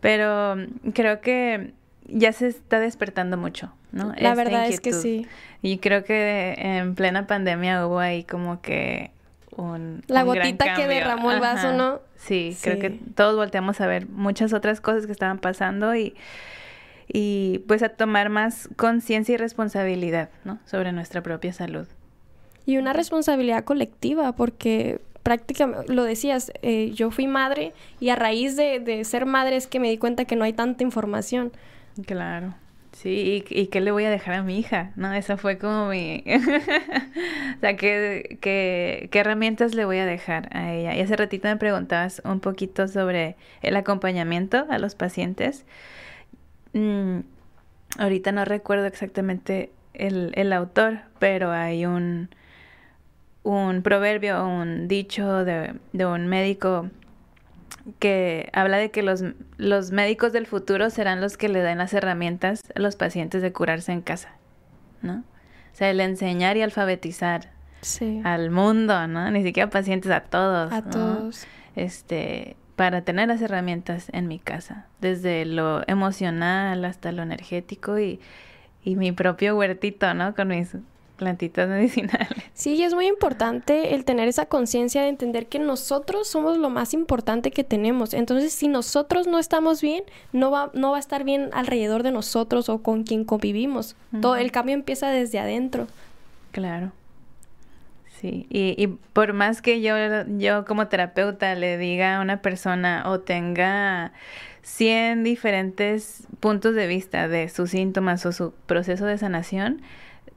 Pero mm, creo que ya se está despertando mucho, ¿no? La verdad es que sí. Y creo que en plena pandemia hubo ahí como que un... La un gran gotita que derramó el vaso, Ajá. ¿no? Sí, creo Sí. que todos volteamos a ver muchas otras cosas que estaban pasando y, y pues a tomar más conciencia y responsabilidad, ¿no? Sobre nuestra propia salud. Y una responsabilidad colectiva, porque prácticamente, lo decías, eh, yo fui madre y a raíz de, de ser madre es que me di cuenta que no hay tanta información. Claro. Sí, y, qué le voy a dejar a mi hija, ¿no? Esa fue como mi... o sea, ¿qué, qué, qué herramientas le voy a dejar a ella? Y hace ratito me preguntabas un poquito sobre el acompañamiento a los pacientes. Mm, ahorita no recuerdo exactamente el, el autor, pero hay un, un proverbio, un dicho de, de un médico que habla de que los, los médicos del futuro serán los que le den las herramientas a los pacientes de curarse en casa, ¿no? O sea, el enseñar y alfabetizar Sí. al mundo, ¿no? Ni siquiera pacientes, a todos. A ¿no? todos. Este, para tener las herramientas en mi casa, desde lo emocional hasta lo energético y, y mi propio huertito, ¿no? Con mis plantitas medicinales. Sí, y es muy importante el tener esa conciencia de entender que nosotros somos lo más importante que tenemos. Entonces, si nosotros no estamos bien, no va, no va a estar bien alrededor de nosotros o con quien convivimos. Todo el cambio empieza desde adentro. Claro. Sí, y, y por más que yo, yo como terapeuta le diga a una persona o tenga 100 diferentes puntos de vista de sus síntomas o su proceso de sanación,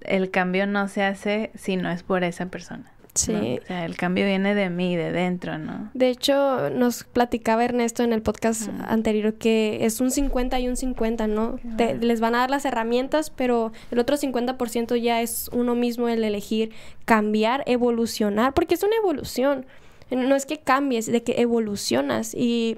el cambio no se hace si no es por esa persona. ¿no? Sí. O sea, el cambio viene de mí, de dentro, ¿no? De hecho, nos platicaba Ernesto en el podcast anterior que es un 50 y un 50, ¿no? Te- les van a dar las herramientas, pero el otro 50% ya es uno mismo el elegir cambiar, evolucionar, porque es una evolución. No es que cambies, de que evolucionas y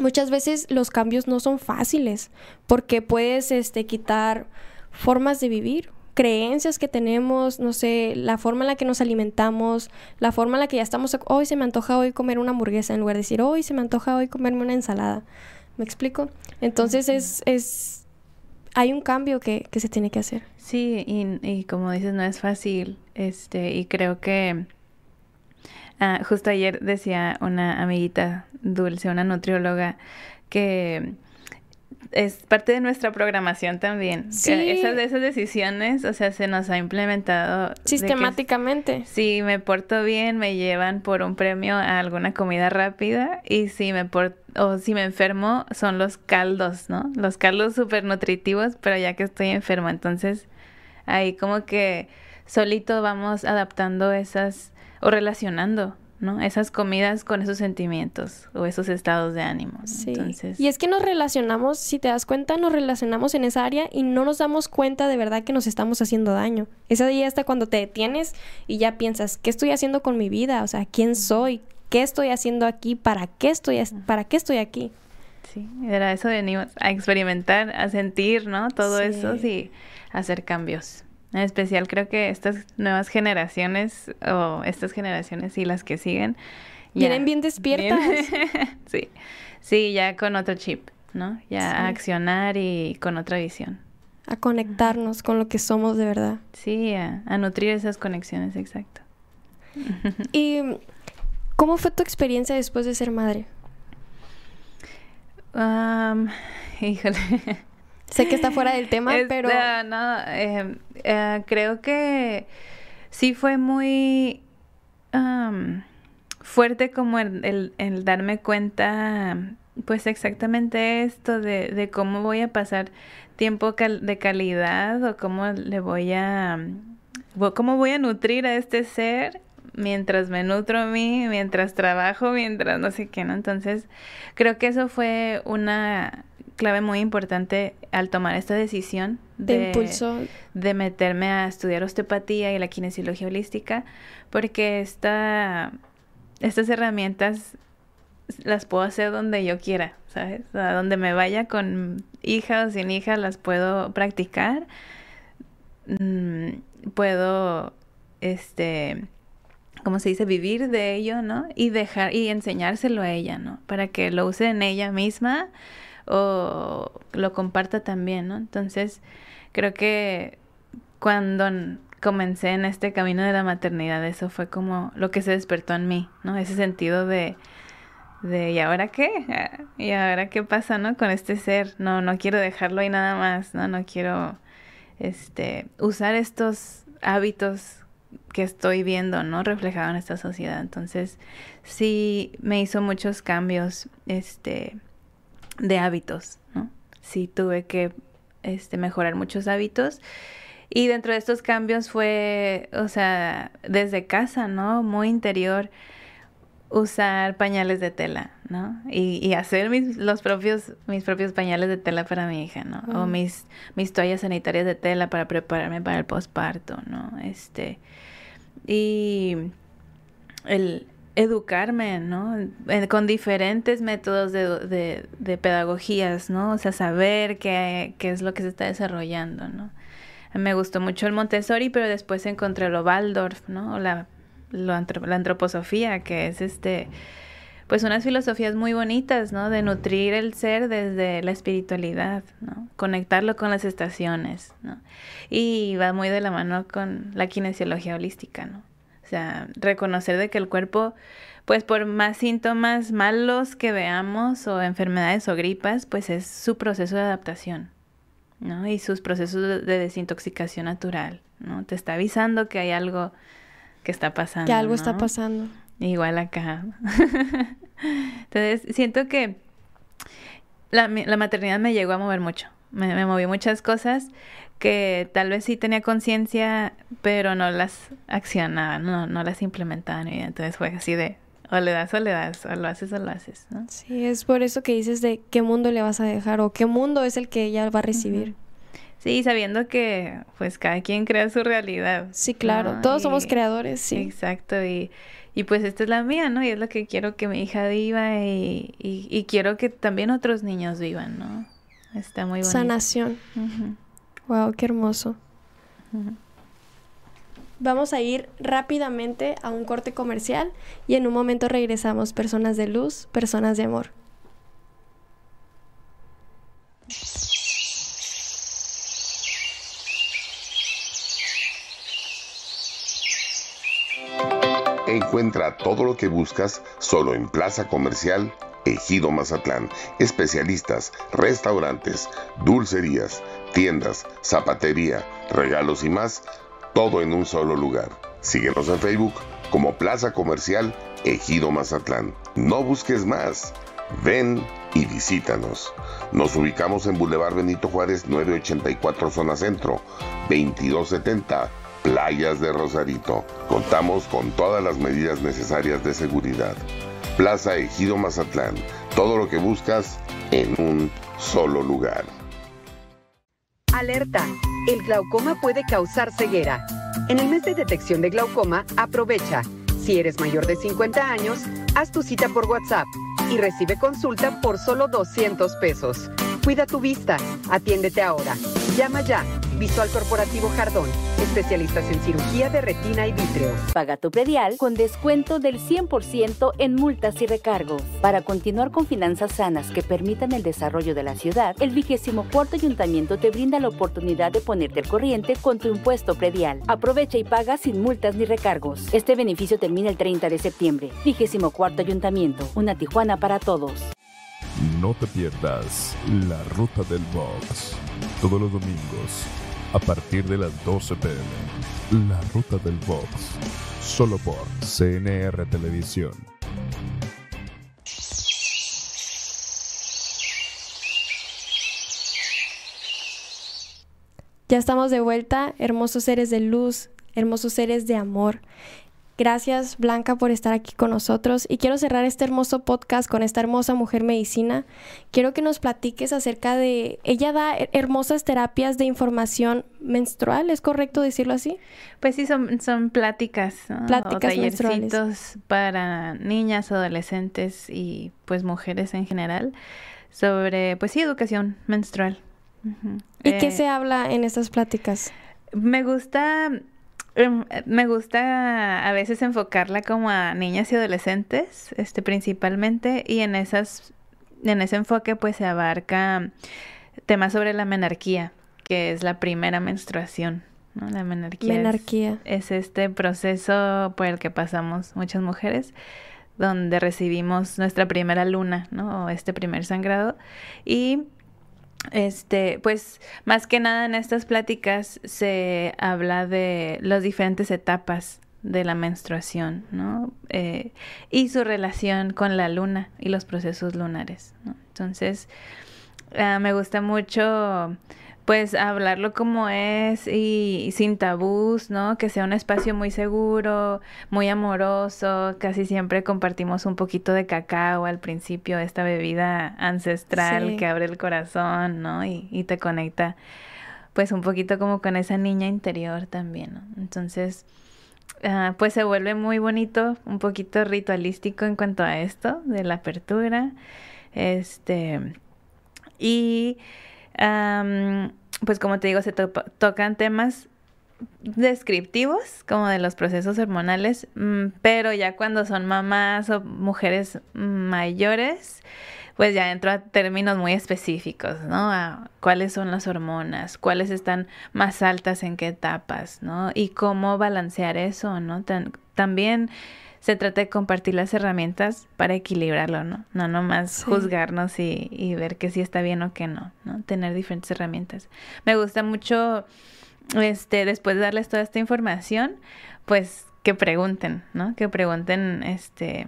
muchas veces los cambios no son fáciles porque puedes este quitar formas de vivir, creencias que tenemos, no sé, la forma en la que nos alimentamos, la forma en la que ya estamos, hoy se me antoja hoy comer una hamburguesa en lugar de decir, hoy se me antoja hoy comerme una ensalada. ¿Me explico? Entonces es, es, hay un cambio que, que se tiene que hacer. Sí, y, y como dices, no es fácil, este, y creo que ah, justo ayer decía una amiguita dulce, una nutrióloga, que es parte de nuestra programación también. Sí. Esas, esas decisiones, o sea, se nos ha implementado de que Sistemáticamente. si me porto bien, me llevan por un premio a alguna comida rápida y si me por- o si me enfermo son los caldos, ¿no? Los caldos súper nutritivos, pero ya que estoy enfermo, entonces ahí como que solito vamos adaptando esas o relacionando, ¿no? Esas comidas con esos sentimientos o esos estados de ánimo. ¿no? Sí. Entonces, Y es que nos relacionamos, si te das cuenta, nos relacionamos en esa área y no nos damos cuenta de verdad que nos estamos haciendo daño. Esa día hasta cuando te detienes y ya piensas, ¿qué estoy haciendo con mi vida? O sea, ¿quién soy? ¿Qué estoy haciendo aquí? ¿Para qué estoy, para qué estoy aquí? sí, era eso venimos a experimentar, a sentir, ¿no? Todo Sí. eso y hacer cambios. En especial creo que estas nuevas generaciones o estas generaciones y las que siguen ya- Vienen bien despiertas. sí, sí, ya con otro chip, ¿no? Ya Sí. a accionar y con otra visión. A conectarnos con lo que somos de verdad. Sí, a, a nutrir esas conexiones, exacto. ¿Y cómo fue tu experiencia después de ser madre? Híjole. Sé que está fuera del tema, Es- pero... ah, no, eh, eh, creo que sí fue muy am, fuerte como el, el- el darme cuenta, pues exactamente esto de, de cómo voy a pasar tiempo cal- de calidad o cómo le voy a, cómo voy a nutrir a este ser mientras me nutro a mí, mientras trabajo, mientras no sé qué, ¿no? Entonces, creo que eso fue una clave muy importante al tomar esta decisión De de meterme a estudiar osteopatía y la kinesiología holística, porque esta, estas herramientas las puedo hacer donde yo quiera, ¿sabes? Sea, donde me vaya con hija o sin hija las puedo practicar. Mm, puedo, este, ¿cómo se dice? Vivir de ello, ¿no? Y dejar y enseñárselo a ella, ¿no? Para que lo use en ella misma o lo comparta también, ¿no? Entonces, creo que cuando comencé en este camino de la maternidad, eso fue como lo que se despertó en mí, ¿no? Ese sentido de, de ¿y ahora qué? ¿Y ahora qué pasa, no? Con este ser, no, no quiero dejarlo ahí nada más, ¿no? No quiero, este, usar estos hábitos que estoy viendo, ¿no? Reflejado en esta sociedad. Entonces, sí me hizo muchos cambios, este, de hábitos, ¿no? Sí tuve que, este, mejorar muchos hábitos. Y dentro de estos cambios fue, o sea, desde casa, ¿no? Muy interior, usar pañales de tela, ¿no? Y, y hacer mis, los propios, mis propios pañales de tela para mi hija, ¿no? O mis, mis toallas sanitarias de tela para prepararme para el posparto, ¿no? Este, y el educarme, ¿no? Con diferentes métodos de, de, pedagogías, ¿no? O sea, saber qué, qué, es lo que se está desarrollando, ¿no? Me gustó mucho el Montessori, pero después encontré lo Waldorf, ¿no? La, la antroposofía, que es este, pues unas filosofías muy bonitas, ¿no? De nutrir el ser desde la espiritualidad, ¿no? Conectarlo con las estaciones, ¿no? Y va muy de la mano con la kinesiología holística, ¿no? Sea, reconocer de que el cuerpo, pues por más síntomas malos que veamos o enfermedades o gripas, pues es su proceso de adaptación, ¿no? Y sus procesos de desintoxicación natural, ¿no? Te está avisando que hay algo que está pasando. Que algo está pasando. Igual acá. Entonces, siento que la, la, maternidad me llegó a mover mucho. Me, me movió muchas cosas que tal vez sí tenía conciencia, pero no las accionaba, no, no las implementaba en mi vida. Entonces fue así de, o le das o le das, o lo haces o lo haces, ¿no? Sí, es por eso que dices de qué mundo le vas a dejar o qué mundo es el que ella va a recibir. Sí, sabiendo que pues cada quien crea su realidad. Sí, claro, todos somos creadores, sí. Exacto, y, y pues esta es la mía, ¿no? Y es lo que quiero que mi hija viva y, y, quiero que también otros niños vivan, ¿no? Está muy bonito. Sanación. Wow, qué hermoso. Vamos a ir rápidamente a un corte comercial y en un momento regresamos. Personas de luz, personas de amor. Encuentra todo lo que buscas solo en Plaza Comercial Ejido Mazatlán. Especialistas, restaurantes, dulcerías, tiendas, zapatería, regalos y más, todo en un solo lugar. Síguenos en Facebook como Plaza Comercial Ejido Mazatlán. No busques más. Ven y visítanos. Nos ubicamos en Boulevard Benito Juárez 984 Zona Centro, 2270 Playas de Rosarito. Contamos con todas las medidas necesarias de seguridad. Plaza Ejido Mazatlán. Todo lo que buscas en un solo lugar. Alerta. El glaucoma puede causar ceguera. En el mes de detección de glaucoma, aprovecha. Si eres mayor de 50 años, haz tu cita por WhatsApp y recibe consulta por solo 200 pesos. Cuida tu vista. Atiéndete ahora. Llama ya Visual Corporativo Jardón, especialistas en cirugía de retina y vítreo. Paga tu predial con descuento del 100% en multas y recargos. Para continuar con finanzas sanas que permitan el desarrollo de la ciudad, el vigésimo cuarto ayuntamiento te brinda la oportunidad de ponerte al corriente con tu impuesto predial. Aprovecha y paga sin multas ni recargos. Este beneficio termina el 30 de septiembre. Vigésimo cuarto ayuntamiento, una Tijuana para todos. No te pierdas la ruta del box todos los domingos a partir de las 12 pm. La ruta del box, solo por CNR Televisión. Ya estamos de vuelta, hermosos seres de luz, hermosos seres de amor. Gracias Blanca por estar aquí con nosotros y quiero cerrar este hermoso podcast con esta hermosa mujer medicina. Quiero que nos platiques acerca de, ella da hermosas terapias de información menstrual, ¿es correcto decirlo así? Pues sí, son, son pláticas, pláticas menstruales para niñas, adolescentes y pues mujeres en general sobre pues sí, educación menstrual. ¿Y qué eh, se habla en estas pláticas? Me gusta me gusta a veces enfocarla como a niñas y adolescentes, este principalmente, y en esas en ese enfoque pues se abarca temas sobre la menarquía, que es la primera menstruación. ¿no? La menarquía, Menarquía. Es, es este proceso por el que pasamos muchas mujeres donde recibimos nuestra primera luna, ¿no? O este primer sangrado. Y este, pues más que nada en estas pláticas se habla de las diferentes etapas de la menstruación, ¿no? Eh, y su relación con la luna y los procesos lunares, ¿no? Entonces, ah, me gusta mucho pues hablarlo como es y, sin tabús, ¿no? Que sea un espacio muy seguro, muy amoroso. Casi siempre compartimos un poquito de cacao al principio, esta bebida ancestral que abre el corazón, ¿no? Y, y, te conecta, pues un poquito como con esa niña interior también, ¿no? Entonces, uh, pues se vuelve muy bonito, un poquito ritualístico en cuanto a esto de la apertura, este y pues como te digo, se tocan temas descriptivos como de los procesos hormonales, mm, pero ya cuando son mamás o mujeres mayores, pues ya entro a términos muy específicos, ¿no? A cuáles son las hormonas, cuáles están más altas en qué etapas, ¿no? Y cómo balancear eso, ¿no? también se trata de compartir las herramientas para equilibrarlo, ¿no? No nomás juzgarnos y, y, ver que sí está bien o que no, ¿no? Tener diferentes herramientas. Me gusta mucho, este, después de darles toda esta información, pues que pregunten, ¿no? Que pregunten, este,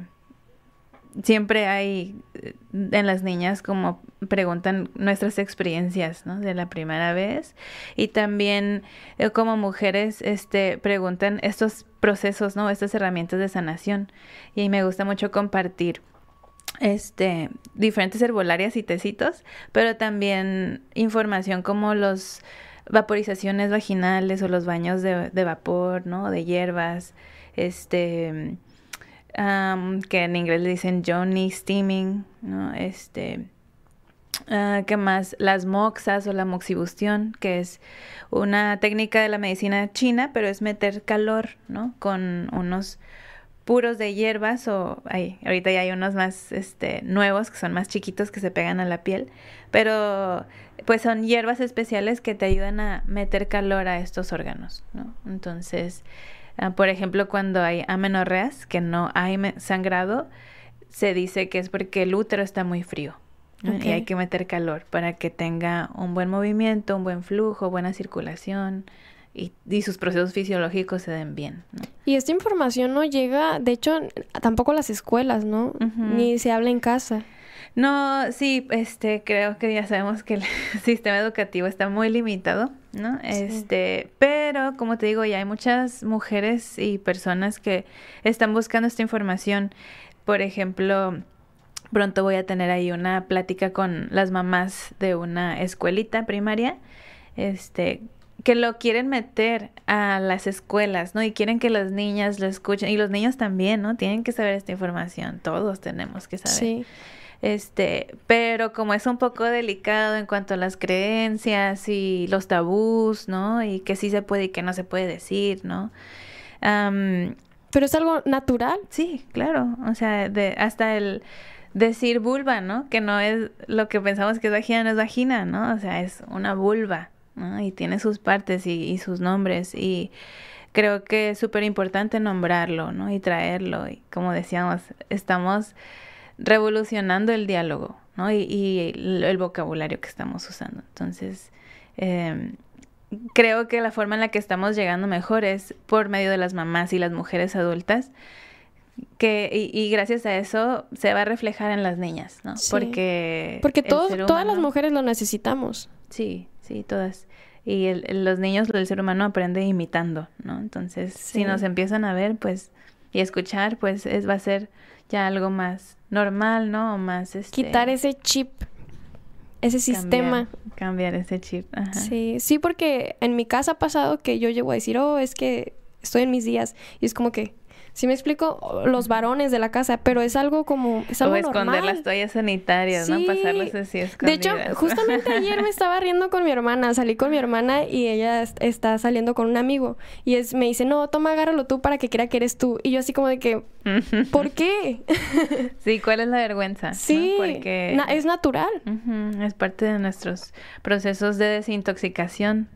siempre hay eh, en las niñas como preguntan nuestras experiencias, ¿no? De la primera vez y también eh, como mujeres este preguntan estos procesos, ¿no? Estas herramientas de sanación y me gusta mucho compartir este diferentes herbolarias y tecitos, pero también información como los vaporizaciones vaginales o los baños de, de vapor, ¿no? De hierbas, este que en inglés le dicen Johnny Steaming, ¿no? Este, uh, ¿qué más? Las moxas o la moxibustión, que es una técnica de la medicina china, pero es meter calor, ¿no? Con unos puros de hierbas o ay, ahorita ya hay unos más este, nuevos que son más chiquitos que se pegan a la piel, pero pues son hierbas especiales que te ayudan a meter calor a estos órganos, ¿no? Entonces, Ah, por ejemplo, cuando hay amenorreas, que no hay sangrado, se dice que es porque el útero está muy frío. Y hay que meter calor para que tenga un buen movimiento, un buen flujo, buena circulación y, sus procesos fisiológicos se den bien. Y esta información no llega, de hecho, tampoco a las escuelas, ¿no? Ni se habla en casa. No, sí, este, creo que ya sabemos que el sistema educativo está muy limitado, ¿no? Este, pero como te digo, ya hay muchas mujeres y personas que están buscando esta información. Por ejemplo, pronto voy a tener ahí una plática con las mamás de una escuelita primaria, este, que lo quieren meter a las escuelas, ¿no? Y quieren que las niñas lo escuchen y los niños también, ¿no? Tienen que saber esta información, todos tenemos que saber. Sí. Este, pero como es un poco delicado en cuanto a las creencias y los tabús, ¿no? Y que sí se puede y que no se puede decir, ¿no? pero es algo natural. Sí, claro. O sea, de, hasta el decir vulva, ¿no? Que no es lo que pensamos que es vagina, no es vagina, ¿no? O sea, es una vulva, ¿no? Y tiene sus partes y, y sus nombres y creo que es súper importante nombrarlo, ¿no? Y traerlo. Y como decíamos, estamos revolucionando el diálogo, ¿no? Y, el, vocabulario que estamos usando. Entonces, em, creo que la forma en la que estamos llegando mejor es por medio de las mamás y las mujeres adultas. Que, y, gracias a eso se va a reflejar en las niñas, ¿no? Porque... Porque todos, todas las mujeres lo necesitamos. Sí, sí, todas. Y los niños, el ser humano aprende imitando, ¿no? Entonces, si nos empiezan a ver, pues, y escuchar, pues es, va a ser ya algo más normal, ¿no? O más este... Quitar ese chip, ese sistema. Cambiar ese chip. Ajá. Sí, sí, porque en mi casa ha pasado que yo llego a decir, oh, es que estoy en mis días. Y es como que, ¿Sí me explico? Los varones de la casa, pero es algo como... Es algo o esconder normal. las toallas sanitarias, ¿no? Pasarlas así De escondidas. hecho, justamente ayer me estaba riendo con mi hermana. Salí con mi hermana y ella es- está saliendo con un amigo. Y es, me dice, no, toma, agárralo tú para que crea que eres tú. Y yo así como de que, ¿por qué? Sí, ¿cuál es la vergüenza? no? Sí, Porque na- es natural. Es parte de nuestros procesos de desintoxicación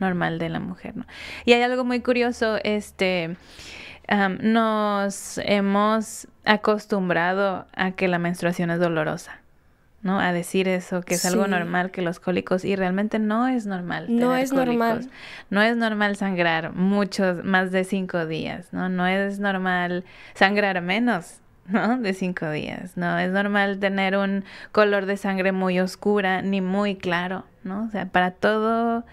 normal de la mujer, ¿no? Y hay algo muy curioso, este, am, nos hemos acostumbrado a que la menstruación es dolorosa, ¿no? A decir eso, que es algo normal, que los cólicos, y realmente no es normal. No tener es normal. cólicos. No es normal sangrar muchos, más de cinco días, ¿no? No es normal sangrar menos, ¿no? De cinco días. No es normal tener un color de sangre muy oscura ni muy claro, ¿no? O sea, para todo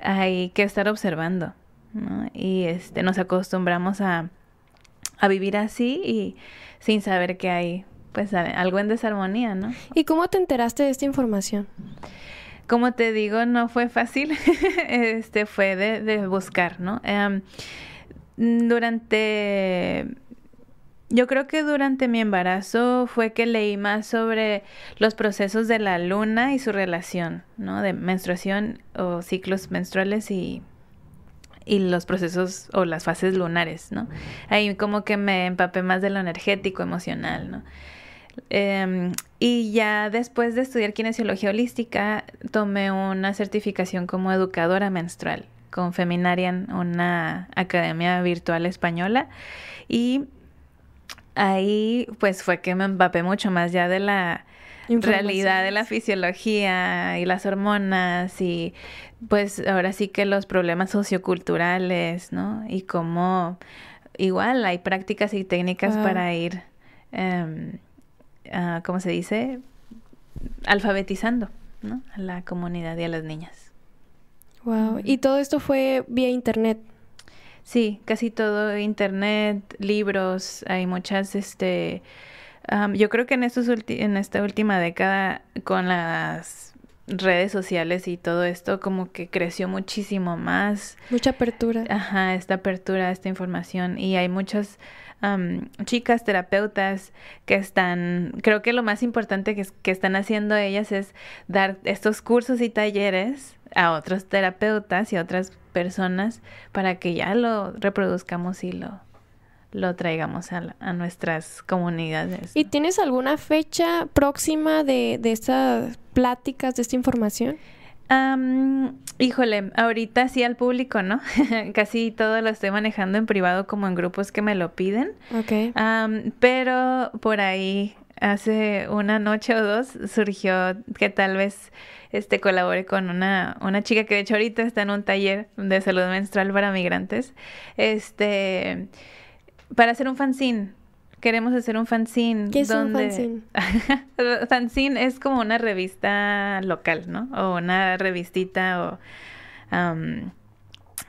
hay que estar observando, ¿no? Y este, nos acostumbramos a, a vivir así y sin saber que hay, pues, algo en desarmonía, ¿no? ¿Y cómo te enteraste de esta información? Como te digo, no fue fácil, este fue de, de buscar, ¿no? Em, durante, yo creo que durante mi embarazo fue que leí más sobre los procesos de la luna y su relación, ¿no? De menstruación o ciclos menstruales y, y los procesos o las fases lunares, ¿no? Ahí como que me empapé más de lo energético, emocional, ¿no? Em, y ya después de estudiar kinesiología holística, tomé una certificación como educadora menstrual con Feminarian, una academia virtual española. Y ahí pues fue que me empapé mucho más ya de la realidad de la fisiología y las hormonas y pues ahora sí que los problemas socioculturales, ¿no? Y cómo igual hay prácticas y técnicas Wow. para ir, em, ah, ¿cómo se dice? Alfabetizando, ¿no? A la comunidad y a las niñas. Wow. Y todo esto fue vía internet. Sí, casi todo internet, libros, hay muchas, este, am, yo creo que en estos en esta última década con las redes sociales y todo esto como que creció muchísimo más. Mucha apertura. Ajá, esta apertura, esta información y hay muchas am, chicas terapeutas que están, creo que lo más importante que, que están haciendo ellas es dar estos cursos y talleres a otros terapeutas y a otras personas para que ya lo reproduzcamos y lo, lo traigamos a, la- a nuestras comunidades. ¿Y tienes alguna fecha próxima de, de estas pláticas, de esta información? Am, híjole, ahorita sí al público, ¿no? Casi todo lo estoy manejando en privado como en grupos que me lo piden. Ok. Pero por ahí hace una noche o dos surgió que tal vez este colabore con una, una chica que de hecho ahorita está en un taller de salud menstrual para migrantes. Este para hacer un fanzine. Queremos hacer un fanzine. ¿Qué es un fanzine? fanzine es como una revista local, ¿no? O una revistita o am,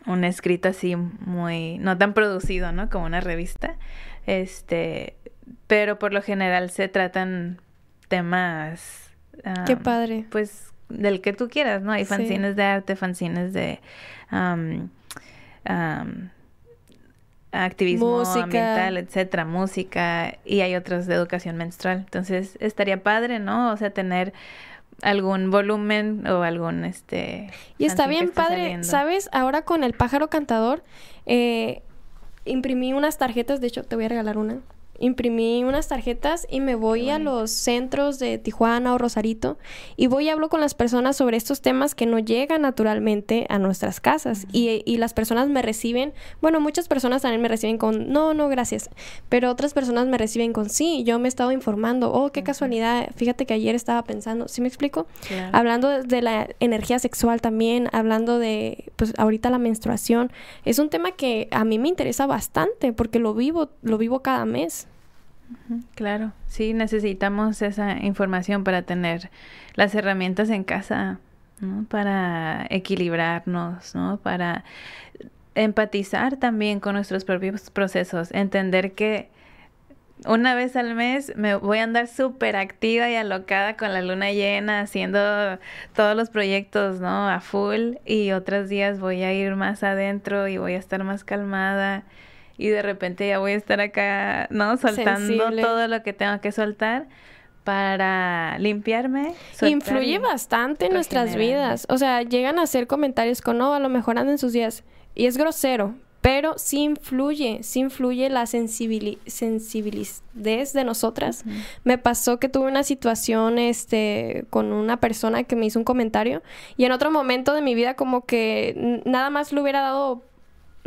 un escrito así muy, no tan producido, ¿no? Como una revista. Este, pero por lo general se tratan temas. Qué padre. Pues del que tú quieras, ¿no? Hay Sí. fanzines de arte, fanzines de activismo Música. ambiental, etcétera, música, y hay otros de educación menstrual. Entonces, estaría padre, ¿no? O sea, tener algún volumen o algún este Y está bien padre, saliendo. ¿sabes? Ahora con el pájaro cantador, eh, imprimí unas tarjetas, de hecho te voy a regalar una. Imprimí unas tarjetas y me voy a los centros de Tijuana o Rosarito y voy y hablo con las personas sobre estos temas que no llegan naturalmente a nuestras casas y, y las personas me reciben, bueno, muchas personas también me reciben con no, no, gracias, pero otras personas me reciben con sí, yo me he estado informando, oh, qué casualidad, fíjate que ayer estaba pensando, ¿sí me explico? Claro. Hablando de, de la energía sexual también, hablando de, pues ahorita la menstruación, es un tema que a mí me interesa bastante porque lo vivo, lo vivo cada mes. Claro, sí, necesitamos esa información para tener las herramientas en casa, ¿no? Para equilibrarnos, ¿no? Para empatizar también con nuestros propios procesos, entender que una vez al mes me voy a andar súper activa y alocada con la luna llena, haciendo todos los proyectos, ¿no? A full, y otros días voy a ir más adentro y voy a estar más calmada y de repente ya voy a estar acá, ¿no? Soltando Sensible. todo lo que tengo que soltar para limpiarme. Influye bastante en nuestras vidas. O sea, llegan a hacer comentarios con, no, a lo mejor andan en sus días. Y es grosero, pero sí influye, sí influye la sensibili sensibilidad de nosotras. Me pasó que tuve una situación este, con una persona que me hizo un comentario y en otro momento de mi vida como que nada más le hubiera dado...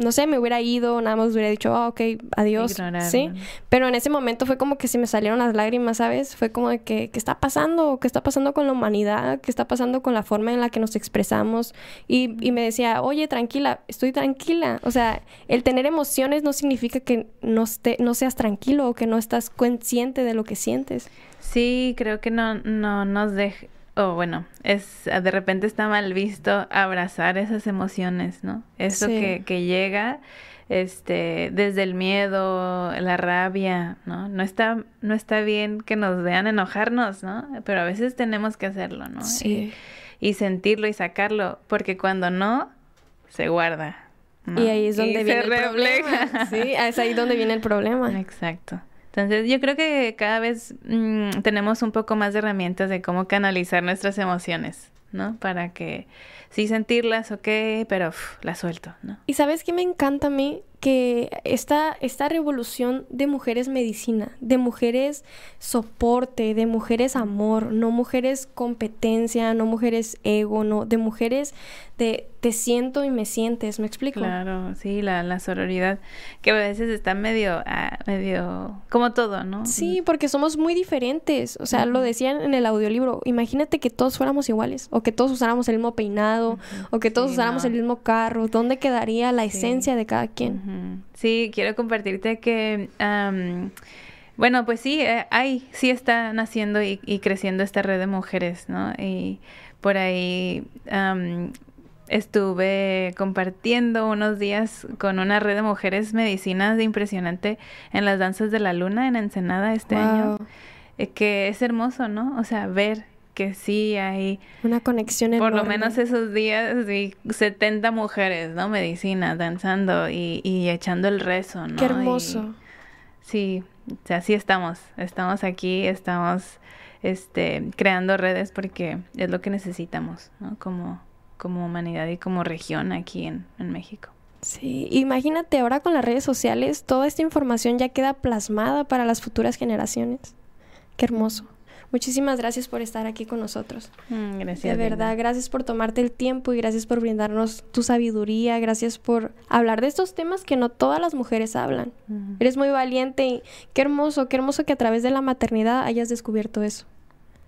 No sé, me hubiera ido, nada más hubiera dicho, ah, ok, adiós. Sí. Pero en ese momento fue como que se me salieron las lágrimas, ¿sabes? Fue como de que, ¿qué está pasando? ¿Qué está pasando con la humanidad? ¿Qué está pasando con la forma en la que nos expresamos? Y, y me decía, oye, tranquila, estoy tranquila. O sea, el tener emociones no significa que no, esté, no seas tranquilo o que no estás consciente de lo que sientes. Sí, creo que no, no nos deja, o bueno, es de repente está mal visto abrazar esas emociones, ¿no? Eso Sí. que, que llega, este, desde el miedo, la rabia, ¿no? No está, no está bien que nos vean enojarnos, ¿no? Pero a veces tenemos que hacerlo, ¿no? Sí. Y, y sentirlo y sacarlo, porque cuando no, se guarda. ¿no? Y ahí es donde se viene el refleja. problema. Sí, es ahí donde viene el problema. Exacto. Entonces, yo creo que cada vez mm, tenemos un poco más de herramientas de cómo canalizar nuestras emociones, ¿no? Para que sí sentirlas, ok, pero uf, las suelto, ¿no? Y sabes qué me encanta a mí que esta, esta revolución de mujeres medicina, de mujeres soporte, de mujeres amor, no mujeres competencia, no mujeres ego, no, de mujeres de te siento y me sientes, ¿me explico? Claro, sí, la, la sororidad, que a veces está medio, ah, medio, como todo, ¿no? Sí, porque somos muy diferentes. O sea, lo decían en el audiolibro. Imagínate que todos fuéramos iguales, o que todos usáramos el mismo peinado, o que todos Sí, usáramos no. el mismo carro. ¿Dónde quedaría la Sí. esencia de cada quien? Sí, quiero compartirte que, bueno, pues sí, eh, hay, sí está naciendo y, y creciendo esta red de mujeres, ¿no? Y por ahí estuve compartiendo unos días con una red de mujeres medicinas de impresionante en las danzas de la luna en Ensenada este año, eh, que es hermoso, ¿no? O sea, ver que sí hay Una conexión por lo enorme. menos esos días, sí, 70 mujeres, ¿no? Medicina, danzando y, y echando el rezo, ¿no? Qué hermoso. Y- sí, o sea, sí estamos, estamos aquí, estamos este, creando redes porque es lo que necesitamos, ¿no? Como, como humanidad y como región aquí en, en México. Sí, imagínate ahora con las redes sociales, toda esta información ya queda plasmada para las futuras generaciones. Qué hermoso. Muchísimas gracias por estar aquí con nosotros. Mm, gracias. De Linda. verdad, gracias por tomarte el tiempo y gracias por brindarnos tu sabiduría, gracias por hablar de estos temas que no todas las mujeres hablan. Eres muy valiente y qué hermoso, qué hermoso que a través de la maternidad hayas descubierto eso.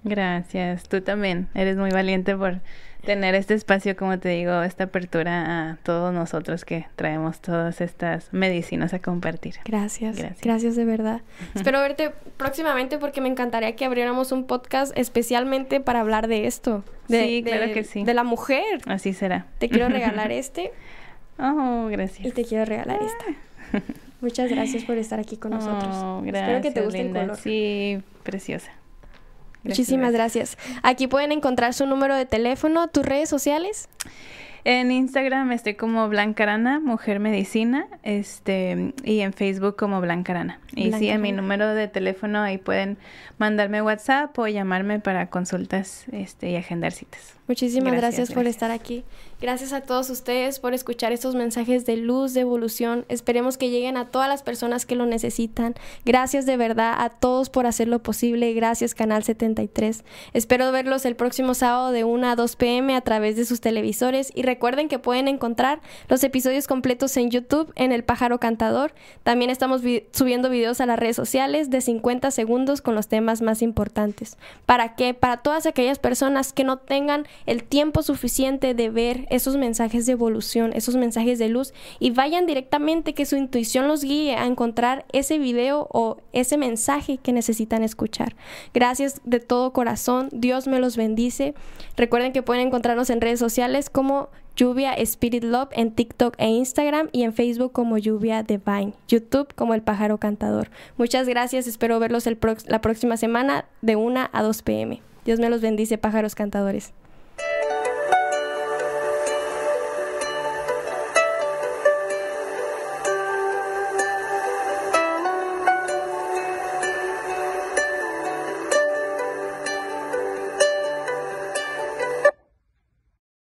Gracias, tú también. Eres muy valiente por tener este espacio, como te digo, esta apertura a todos nosotros que traemos todas estas medicinas a compartir. Gracias, Gracias. gracias, de verdad. Espero verte próximamente porque me encantaría que abriéramos un podcast especialmente para hablar de esto. De, Sí, claro que sí. De la mujer. Así será. Te quiero regalar este Oh, y gracias. te quiero regalar esta. Muchas gracias por estar aquí con nosotros. Oh, Espero que te gracias, guste linda. el color. Sí, preciosa. Muchísimas gracias. Aquí pueden encontrar su número de teléfono, tus redes sociales. En Instagram estoy como Blancarana, Mujer Medicina, este, y en Facebook como Blancarana. Y sí, en mi número de teléfono ahí pueden mandarme WhatsApp o llamarme para consultas este, y agendar citas. Muchísimas gracias, Gracias, por gracias. estar aquí. Gracias a todos ustedes por escuchar estos mensajes de luz, de evolución. Esperemos que lleguen a todas las personas que lo necesitan. Gracias de verdad a todos por hacerlo posible. Gracias Canal 73. Espero verlos el próximo sábado de 1 a 2 pm a través de sus televisores y recuerden que pueden encontrar los episodios completos en YouTube en El Pájaro Cantador. También estamos subiendo videos a las redes sociales de 50 segundos con los temas más importantes. ¿Para qué? Para todas aquellas personas que no tengan el tiempo suficiente de ver esos mensajes de evolución, esos mensajes de luz y vayan directamente que su intuición los guíe a encontrar ese video o ese mensaje que necesitan escuchar. Gracias de todo corazón, Dios me los bendice. Recuerden que pueden encontrarnos en redes sociales como Lluvia Spirit Love en TikTok e Instagram y en Facebook como Lluvia Divine, YouTube como El Pájaro Cantador. Muchas gracias, espero verlos el la próxima semana de 1 a 2 pm. Dios me los bendice, pájaros cantadores.